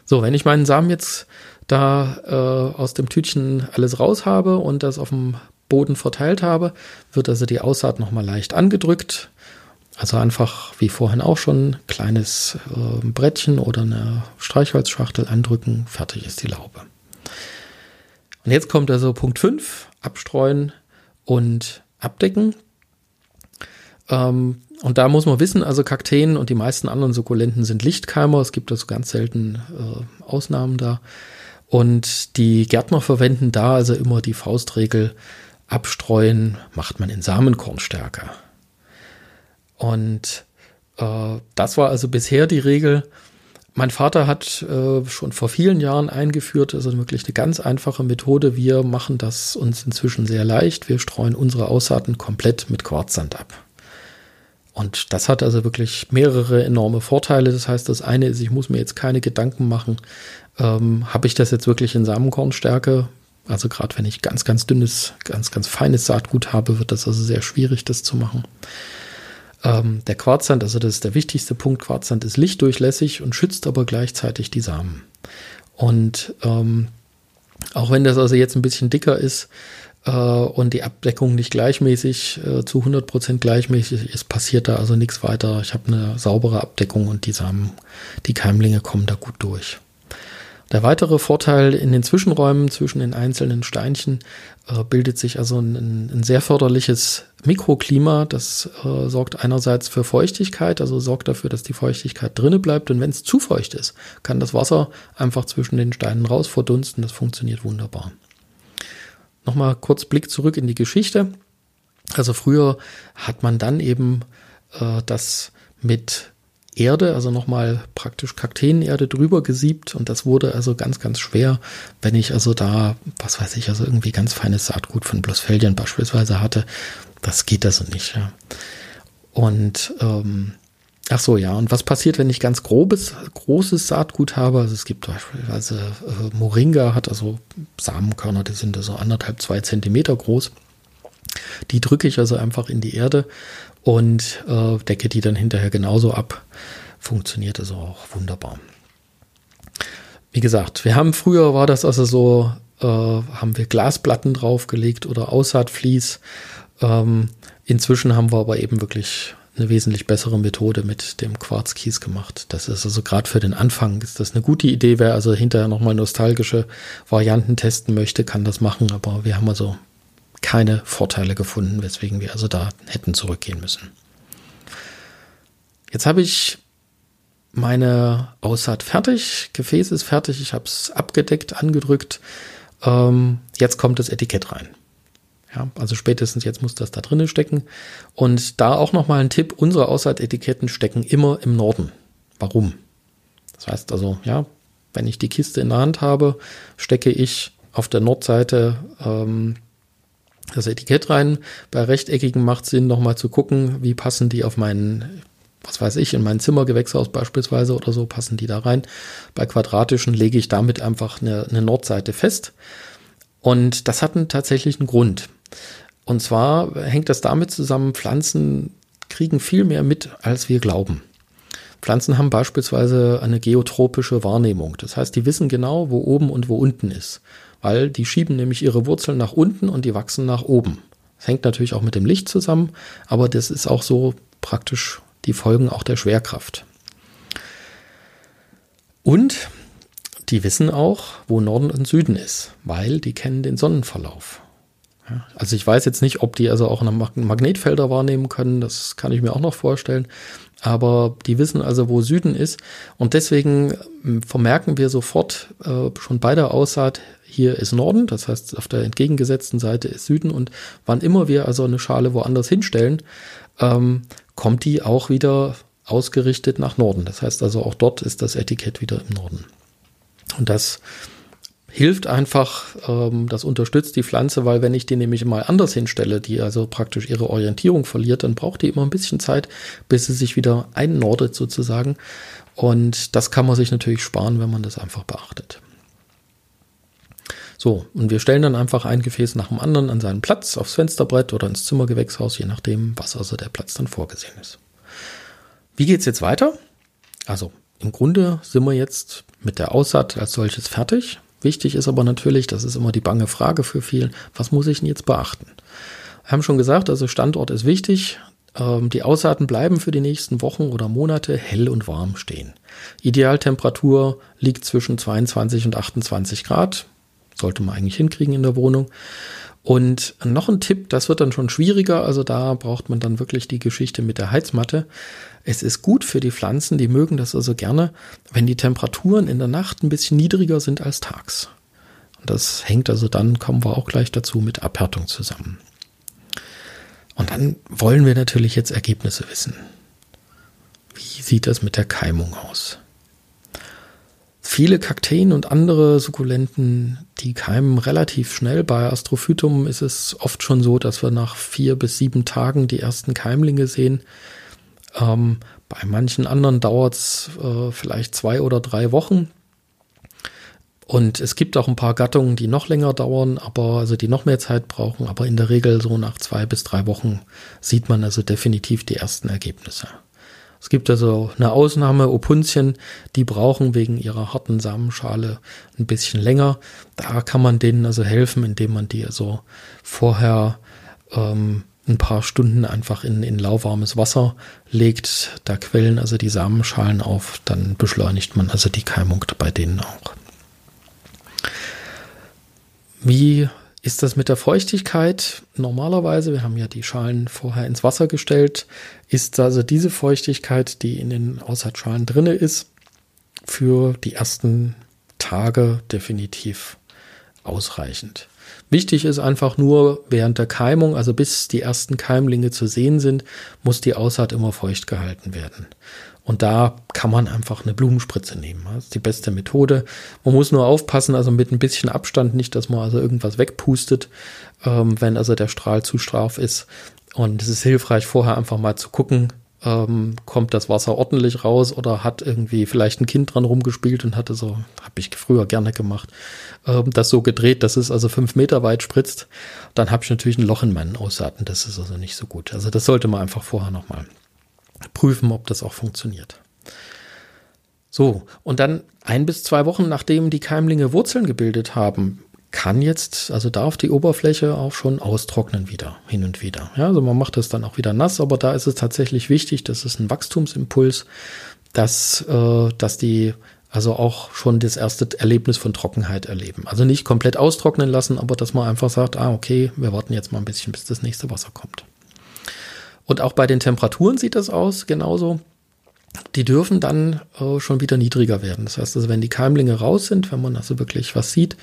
So, wenn ich meinen Samen jetzt da äh, aus dem Tütchen alles raus habe und das auf dem Boden verteilt habe, wird also die Aussaat nochmal leicht angedrückt. Also einfach wie vorhin auch schon, kleines äh, Brettchen oder eine Streichholzschachtel andrücken, fertig ist die Laube. Und jetzt kommt also Punkt 5, abstreuen und abdecken. Ähm, und da muss man wissen, also Kakteen und die meisten anderen Sukkulenten sind Lichtkeimer. Es gibt also ganz selten äh, Ausnahmen da. Und die Gärtner verwenden da also immer die Faustregel, abstreuen macht man in Samenkornstärke. Und äh, das war also bisher die Regel. Mein Vater hat äh, schon vor vielen Jahren eingeführt, also wirklich eine ganz einfache Methode. Wir machen das uns inzwischen sehr leicht. Wir streuen unsere Aussaaten komplett mit Quarzsand ab. Und das hat also wirklich mehrere enorme Vorteile. Das heißt, das eine ist, ich muss mir jetzt keine Gedanken machen, ähm, habe ich das jetzt wirklich in Samenkornstärke? Also gerade wenn ich ganz, ganz dünnes, ganz, ganz feines Saatgut habe, wird das also sehr schwierig, das zu machen. Ähm, der Quarzsand, also das ist der wichtigste Punkt, Quarzsand ist lichtdurchlässig und schützt aber gleichzeitig die Samen. Und ähm, auch wenn das also jetzt ein bisschen dicker ist äh, und die Abdeckung nicht gleichmäßig äh, zu 100% gleichmäßig ist, passiert da also nichts weiter. Ich habe eine saubere Abdeckung und die Samen, die Keimlinge kommen da gut durch. Der weitere Vorteil in den Zwischenräumen zwischen den einzelnen Steinchen äh, bildet sich also ein, ein, sehr förderliches Mikroklima. Das äh, sorgt einerseits für Feuchtigkeit, also sorgt dafür, dass die Feuchtigkeit drinne bleibt. Und wenn es zu feucht ist, kann das Wasser einfach zwischen den Steinen raus verdunsten. Das funktioniert wunderbar. Nochmal kurz Blick zurück in die Geschichte. Also früher hat man dann eben äh, das mit Erde, also nochmal praktisch Kakteenerde drüber gesiebt und das wurde also ganz, ganz schwer, wenn ich also da, was weiß ich, also irgendwie ganz feines Saatgut von Blossfeldien beispielsweise hatte. Das geht also nicht, ja. Und ähm, ach so, ja, und was passiert, wenn ich ganz grobes, großes Saatgut habe? Also es gibt beispielsweise äh, Moringa hat also Samenkörner, die sind so anderthalb, zwei Zentimeter groß. Die drücke ich also einfach in die Erde und äh, decke die dann hinterher genauso ab. Funktioniert also auch wunderbar. Wie gesagt, wir haben früher war das also so, äh, haben wir Glasplatten draufgelegt oder Aussaatflies. Ähm, inzwischen haben wir aber eben wirklich eine wesentlich bessere Methode mit dem Quarzkies gemacht. Das ist also gerade für den Anfang ist das eine gute Idee. Wer also hinterher nochmal nostalgische Varianten testen möchte, kann das machen. Aber wir haben also keine Vorteile gefunden, weswegen wir also da hätten zurückgehen müssen. jetzt habe ich meine Aussaat fertig, Gefäß ist fertig, ich habe es abgedeckt, angedrückt. Ähm, jetzt kommt das Etikett rein. Ja, also spätestens jetzt muss das da drinnen stecken. Und da auch nochmal ein Tipp, unsere Aussaatetiketten stecken immer im Norden. Warum? Das heißt also, ja, wenn ich die Kiste in der Hand habe, stecke ich auf der Nordseite ähm, das Etikett rein. Bei rechteckigen macht Sinn, nochmal zu gucken, wie passen die auf meinen, was weiß ich, in mein Zimmergewächshaus beispielsweise oder so, passen die da rein. Bei quadratischen lege ich damit einfach eine, eine Nordseite fest. Und das hat einen tatsächlichen Grund. Und zwar hängt das damit zusammen, Pflanzen kriegen viel mehr mit, als wir glauben. Pflanzen haben beispielsweise eine geotropische Wahrnehmung. Das heißt, die wissen genau, wo oben und wo unten ist. Weil die schieben nämlich ihre Wurzeln nach unten und die wachsen nach oben. Das hängt natürlich auch mit dem Licht zusammen, aber das ist auch so praktisch die Folgen auch der Schwerkraft. Und die wissen auch, wo Norden und Süden ist, weil die kennen den Sonnenverlauf. Also ich weiß jetzt nicht, ob die also auch Magnetfelder wahrnehmen können, das kann ich mir auch noch vorstellen. Aber die wissen also, wo Süden ist. Und deswegen ähm, vermerken wir sofort äh, schon bei der Aussaat, hier ist Norden, das heißt auf der entgegengesetzten Seite ist Süden. Und wann immer wir also eine Schale woanders hinstellen, ähm, kommt die auch wieder ausgerichtet nach Norden. Das heißt also auch dort ist das Etikett wieder im Norden. Und das hilft einfach, ähm, das unterstützt die Pflanze, weil wenn ich die nämlich mal anders hinstelle, die also praktisch ihre Orientierung verliert, dann braucht die immer ein bisschen Zeit, bis sie sich wieder einnordet sozusagen. Und das kann man sich natürlich sparen, wenn man das einfach beachtet. So, und wir stellen dann einfach ein Gefäß nach dem anderen an seinen Platz, aufs Fensterbrett oder ins Zimmergewächshaus, je nachdem, was also der Platz dann vorgesehen ist. Wie geht's jetzt weiter? Also im Grunde sind wir jetzt mit der Aussaat als solches fertig. Wichtig ist aber natürlich, das ist immer die bange Frage für vielen, was muss ich denn jetzt beachten? Wir haben schon gesagt, also Standort ist wichtig. Ähm, die Aussaaten bleiben für die nächsten Wochen oder Monate hell und warm stehen. Idealtemperatur liegt zwischen 22 und 28 Grad. Sollte man eigentlich hinkriegen in der Wohnung. Und noch ein Tipp, das wird dann schon schwieriger, also da braucht man dann wirklich die Geschichte mit der Heizmatte. Es ist gut für die Pflanzen, die mögen das also gerne, wenn die Temperaturen in der Nacht ein bisschen niedriger sind als tags. Und das hängt also dann, kommen wir auch gleich dazu, mit Abhärtung zusammen. Und dann wollen wir natürlich jetzt Ergebnisse wissen. Wie sieht das mit der Keimung aus? Viele Kakteen und andere Sukkulenten, die keimen relativ schnell. Bei Astrophytum ist es oft schon so, dass wir nach vier bis sieben Tagen die ersten Keimlinge sehen. Ähm, bei manchen anderen dauert es äh, vielleicht zwei oder drei Wochen. Und es gibt auch ein paar Gattungen, die noch länger dauern, aber also die noch mehr Zeit brauchen. Aber in der Regel so nach zwei bis drei Wochen sieht man also definitiv die ersten Ergebnisse. Es gibt also eine Ausnahme, Opunzien, die brauchen wegen ihrer harten Samenschale ein bisschen länger. Da kann man denen also helfen, indem man die also vorher ähm, ein paar Stunden einfach in, in lauwarmes Wasser legt. Da quellen also die Samenschalen auf, dann beschleunigt man also die Keimung bei denen auch. Wie ist das mit der Feuchtigkeit? Normalerweise, wir haben ja die Schalen vorher ins Wasser gestellt, ist also diese Feuchtigkeit, die in den Aussaatschalen drinne ist, für die ersten Tage definitiv ausreichend. Wichtig ist einfach nur, während der Keimung, also bis die ersten Keimlinge zu sehen sind, muss die Aussaat immer feucht gehalten werden. Und da kann man einfach eine Blumenspritze nehmen. Das ist die beste Methode. Man muss nur aufpassen, also mit ein bisschen Abstand, nicht, dass man also irgendwas wegpustet, ähm, wenn also der Strahl zu straff ist. Und es ist hilfreich, vorher einfach mal zu gucken, ähm, kommt das Wasser ordentlich raus oder hat irgendwie vielleicht ein Kind dran rumgespielt und hatte so, habe ich früher gerne gemacht, ähm, das so gedreht, dass es also fünf Meter weit spritzt. Dann habe ich natürlich ein Loch in meinen Aussaaten. Das ist also nicht so gut. Also das sollte man einfach vorher nochmal prüfen, ob das auch funktioniert. So, und dann ein bis zwei Wochen nachdem die Keimlinge Wurzeln gebildet haben, kann jetzt, also darf die Oberfläche auch schon austrocknen wieder, hin und wieder. Ja, also man macht das dann auch wieder nass, aber da ist es tatsächlich wichtig, das ist ein Wachstumsimpuls, dass, äh, dass die also auch schon das erste Erlebnis von Trockenheit erleben. Also nicht komplett austrocknen lassen, aber dass man einfach sagt, ah, okay, wir warten jetzt mal ein bisschen, bis das nächste Wasser kommt. Und auch bei den Temperaturen sieht das aus, genauso. Die dürfen dann äh, schon wieder niedriger werden. Das heißt also, wenn die Keimlinge raus sind, wenn man also wirklich was sieht,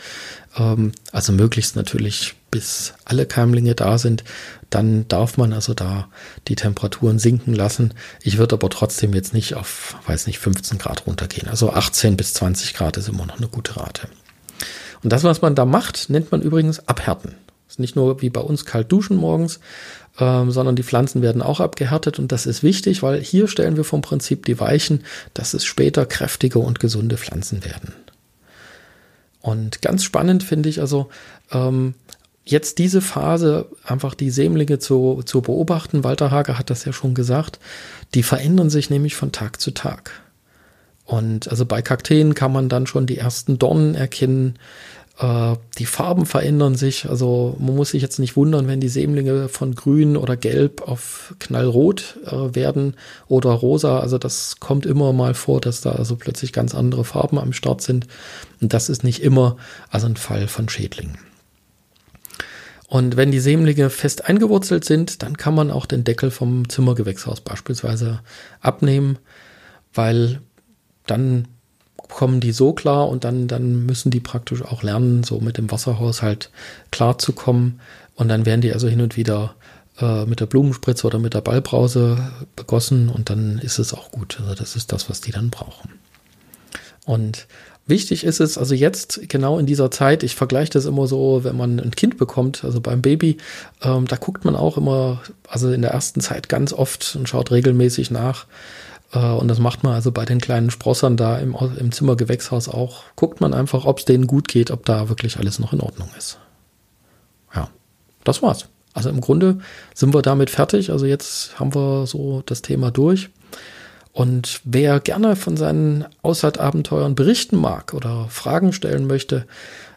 ähm, also möglichst natürlich bis alle Keimlinge da sind, dann darf man also da die Temperaturen sinken lassen. Ich würde aber trotzdem jetzt nicht auf, weiß nicht, 15 Grad runtergehen. Also 18 bis 20 Grad ist immer noch eine gute Rate. Und das, was man da macht, nennt man übrigens Abhärten. Ist nicht nur wie bei uns kalt duschen morgens, ähm, sondern die Pflanzen werden auch abgehärtet und das ist wichtig, weil hier stellen wir vom Prinzip die Weichen, dass es später kräftige und gesunde Pflanzen werden. Und ganz spannend finde ich also ähm, jetzt diese Phase, einfach die Sämlinge zu, zu beobachten. Walter Hager hat das ja schon gesagt. Die verändern sich nämlich von Tag zu Tag. Und also bei Kakteen kann man dann schon die ersten Dornen erkennen. Äh, die Farben verändern sich. Also man muss sich jetzt nicht wundern, wenn die Sämlinge von grün oder gelb auf knallrot äh, werden oder rosa. Also das kommt immer mal vor, dass da also plötzlich ganz andere Farben am Start sind. Und das ist nicht immer also ein Fall von Schädlingen. Und wenn die Sämlinge fest eingewurzelt sind, dann kann man auch den Deckel vom Zimmergewächshaus beispielsweise abnehmen, weil dann kommen die so klar und dann, dann müssen die praktisch auch lernen, so mit dem Wasserhaushalt klarzukommen. Und dann werden die also hin und wieder äh, mit der Blumenspritze oder mit der Ballbrause begossen und dann ist es auch gut. Also das ist das, was die dann brauchen. Und wichtig ist es, also jetzt genau in dieser Zeit, ich vergleiche das immer so, wenn man ein Kind bekommt, also beim Baby, ähm, da guckt man auch immer, also in der ersten Zeit ganz oft und schaut regelmäßig nach, und das macht man also bei den kleinen Sprossern da im, im Zimmergewächshaus auch. Guckt man einfach, ob es denen gut geht, ob da wirklich alles noch in Ordnung ist. Ja, das war's. Also im Grunde sind wir damit fertig. Also jetzt haben wir so das Thema durch. Und wer gerne von seinen Aushaltabenteuern berichten mag oder Fragen stellen möchte,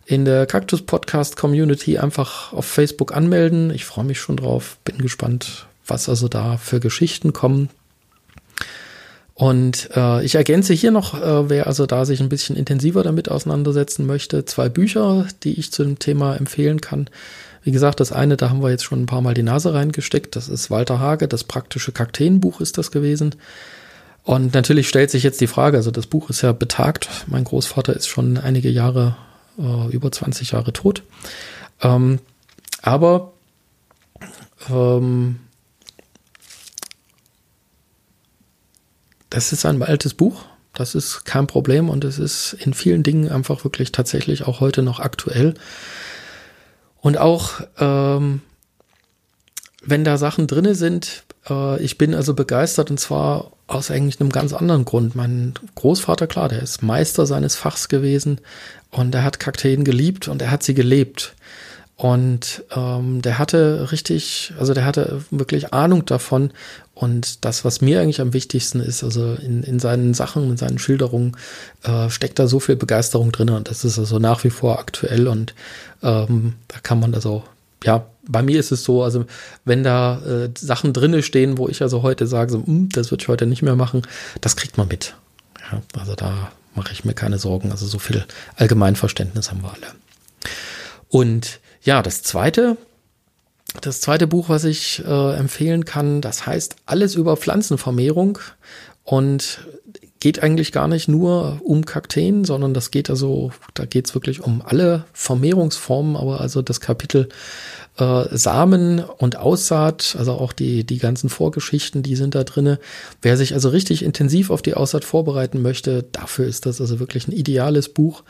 in der Cactus Podcast Community einfach auf Facebook anmelden. Ich freue mich schon drauf, bin gespannt, was also da für Geschichten kommen. Und äh, ich ergänze hier noch, äh, wer also da sich ein bisschen intensiver damit auseinandersetzen möchte, zwei Bücher, die ich zu dem Thema empfehlen kann. Wie gesagt, das eine, da haben wir jetzt schon ein paar Mal die Nase reingesteckt. Das ist Walter Hage, das praktische Kakteenbuch ist das gewesen. Und natürlich stellt sich jetzt die Frage, also das Buch ist ja betagt. Mein Großvater ist schon einige Jahre, äh, über 20 Jahre tot. Ähm, aber ähm, das ist ein altes Buch. Das ist kein Problem und es ist in vielen Dingen einfach wirklich tatsächlich auch heute noch aktuell. Und auch ähm, wenn da Sachen drinne sind, äh, ich bin also begeistert und zwar aus eigentlich einem ganz anderen Grund. Mein Großvater, klar, der ist Meister seines Fachs gewesen und er hat Kakteen geliebt und er hat sie gelebt. Und ähm, der hatte richtig, also der hatte wirklich Ahnung davon. Und das, was mir eigentlich am wichtigsten ist, also in, in seinen Sachen, in seinen Schilderungen, äh, steckt da so viel Begeisterung drin. Und das ist also nach wie vor aktuell. Und ähm, da kann man also, ja, bei mir ist es so, also wenn da äh, Sachen drinne stehen, wo ich also heute sage, so, hm, das würde ich heute nicht mehr machen, das kriegt man mit. Ja, also da mache ich mir keine Sorgen. Also so viel Allgemeinverständnis haben wir alle. Und ja, das zweite, das zweite Buch, was ich äh, empfehlen kann, das heißt Alles über Pflanzenvermehrung und geht eigentlich gar nicht nur um Kakteen, sondern das geht also, da geht es wirklich um alle Vermehrungsformen, aber also das Kapitel äh, Samen und Aussaat, also auch die, die ganzen Vorgeschichten, die sind da drinne. Wer sich also richtig intensiv auf die Aussaat vorbereiten möchte, dafür ist das also wirklich ein ideales Buch.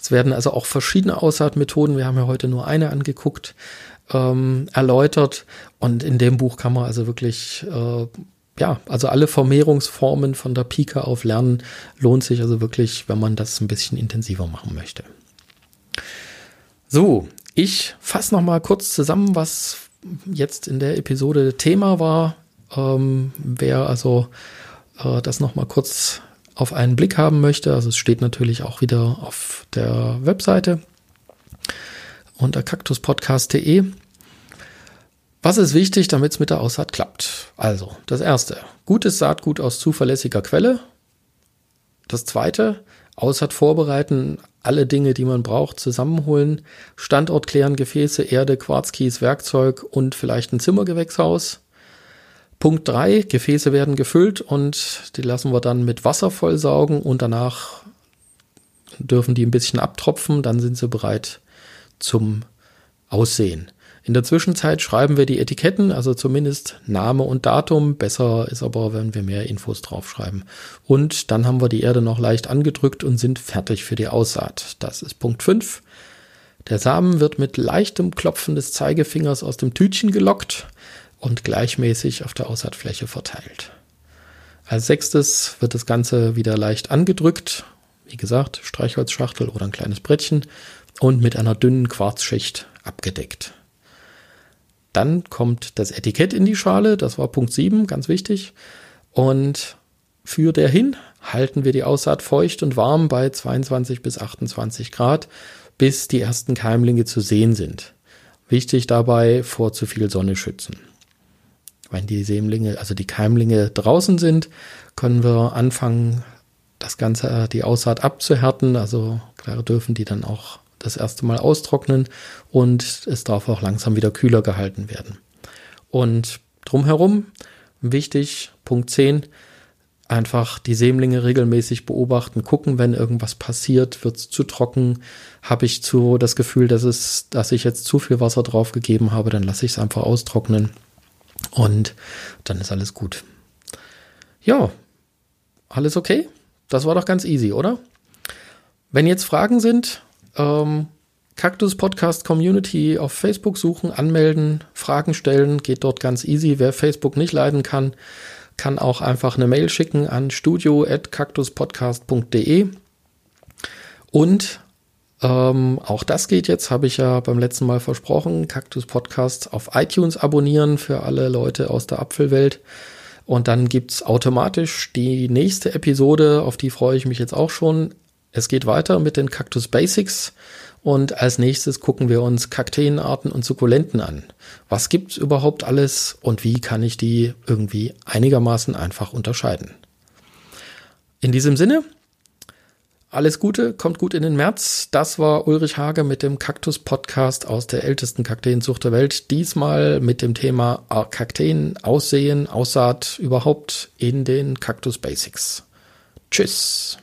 Es werden also auch verschiedene Aussaatmethoden, wir haben ja heute nur eine angeguckt, ähm, erläutert. Und in dem Buch kann man also wirklich äh, ja, also alle Vermehrungsformen von der Pika auf lernen, lohnt sich also wirklich, wenn man das ein bisschen intensiver machen möchte. So, ich fasse noch mal kurz zusammen, was jetzt in der Episode Thema war. Ähm, wer also äh, das noch mal kurz auf einen Blick haben möchte, also es steht natürlich auch wieder auf der Webseite unter kaktuspodcast.de. Was ist wichtig, damit es mit der Aussaat klappt? Also, das erste, gutes Saatgut aus zuverlässiger Quelle. Das zweite, Aussaat vorbereiten, alle Dinge, die man braucht, zusammenholen. Standort klären, Gefäße, Erde, Quarzkies, Werkzeug und vielleicht ein Zimmergewächshaus. Punkt drei: Gefäße werden gefüllt und die lassen wir dann mit Wasser vollsaugen und danach dürfen die ein bisschen abtropfen, dann sind sie bereit zum Aussehen. In der Zwischenzeit schreiben wir die Etiketten, also zumindest Name und Datum. Besser ist aber, wenn wir mehr Infos draufschreiben. Und dann haben wir die Erde noch leicht angedrückt und sind fertig für die Aussaat. Das ist Punkt 5. Der Samen wird mit leichtem Klopfen des Zeigefingers aus dem Tütchen gelockt und gleichmäßig auf der Aussaatfläche verteilt. Als sechstes wird das Ganze wieder leicht angedrückt. Wie gesagt, Streichholzschachtel oder ein kleines Brettchen und mit einer dünnen Quarzschicht abgedeckt. Dann kommt das Etikett in die Schale, das war Punkt 7, ganz wichtig. Und für dahin halten wir die Aussaat feucht und warm bei 22 bis 28 Grad, bis die ersten Keimlinge zu sehen sind. Wichtig dabei vor zu viel Sonne schützen. Wenn die Sämlinge, also die Keimlinge draußen sind, können wir anfangen, das Ganze, die Aussaat abzuhärten. Also klar dürfen die dann auch das erste Mal austrocknen und es darf auch langsam wieder kühler gehalten werden. Und drumherum, wichtig, Punkt 10, einfach die Sämlinge regelmäßig beobachten, gucken, wenn irgendwas passiert, wird es zu trocken, habe ich zu das Gefühl, dass es, dass ich jetzt zu viel Wasser drauf gegeben habe, dann lasse ich es einfach austrocknen und dann ist alles gut. Ja, alles okay? Das war doch ganz easy, oder? Wenn jetzt Fragen sind, ähm, Cactus Podcast Community auf Facebook suchen, anmelden, Fragen stellen, geht dort ganz easy. Wer Facebook nicht leiden kann, kann auch einfach eine Mail schicken an studio.cactuspodcast.de. Und ähm, auch das geht jetzt, habe ich ja beim letzten Mal versprochen. Cactus Podcast auf iTunes abonnieren für alle Leute aus der Apfelwelt. Und dann gibt es automatisch die nächste Episode, auf die freue ich mich jetzt auch schon. Es geht weiter mit den Cactus Basics und als nächstes gucken wir uns Kakteenarten und Sukkulenten an. Was gibt's überhaupt alles und wie kann ich die irgendwie einigermaßen einfach unterscheiden? In diesem Sinne, alles Gute, kommt gut in den März. Das war Ulrich Hage mit dem Kaktus Podcast aus der ältesten Kakteenzucht der Welt. Diesmal mit dem Thema Kakteen, Aussehen, Aussaat überhaupt in den Kaktus Basics. Tschüss.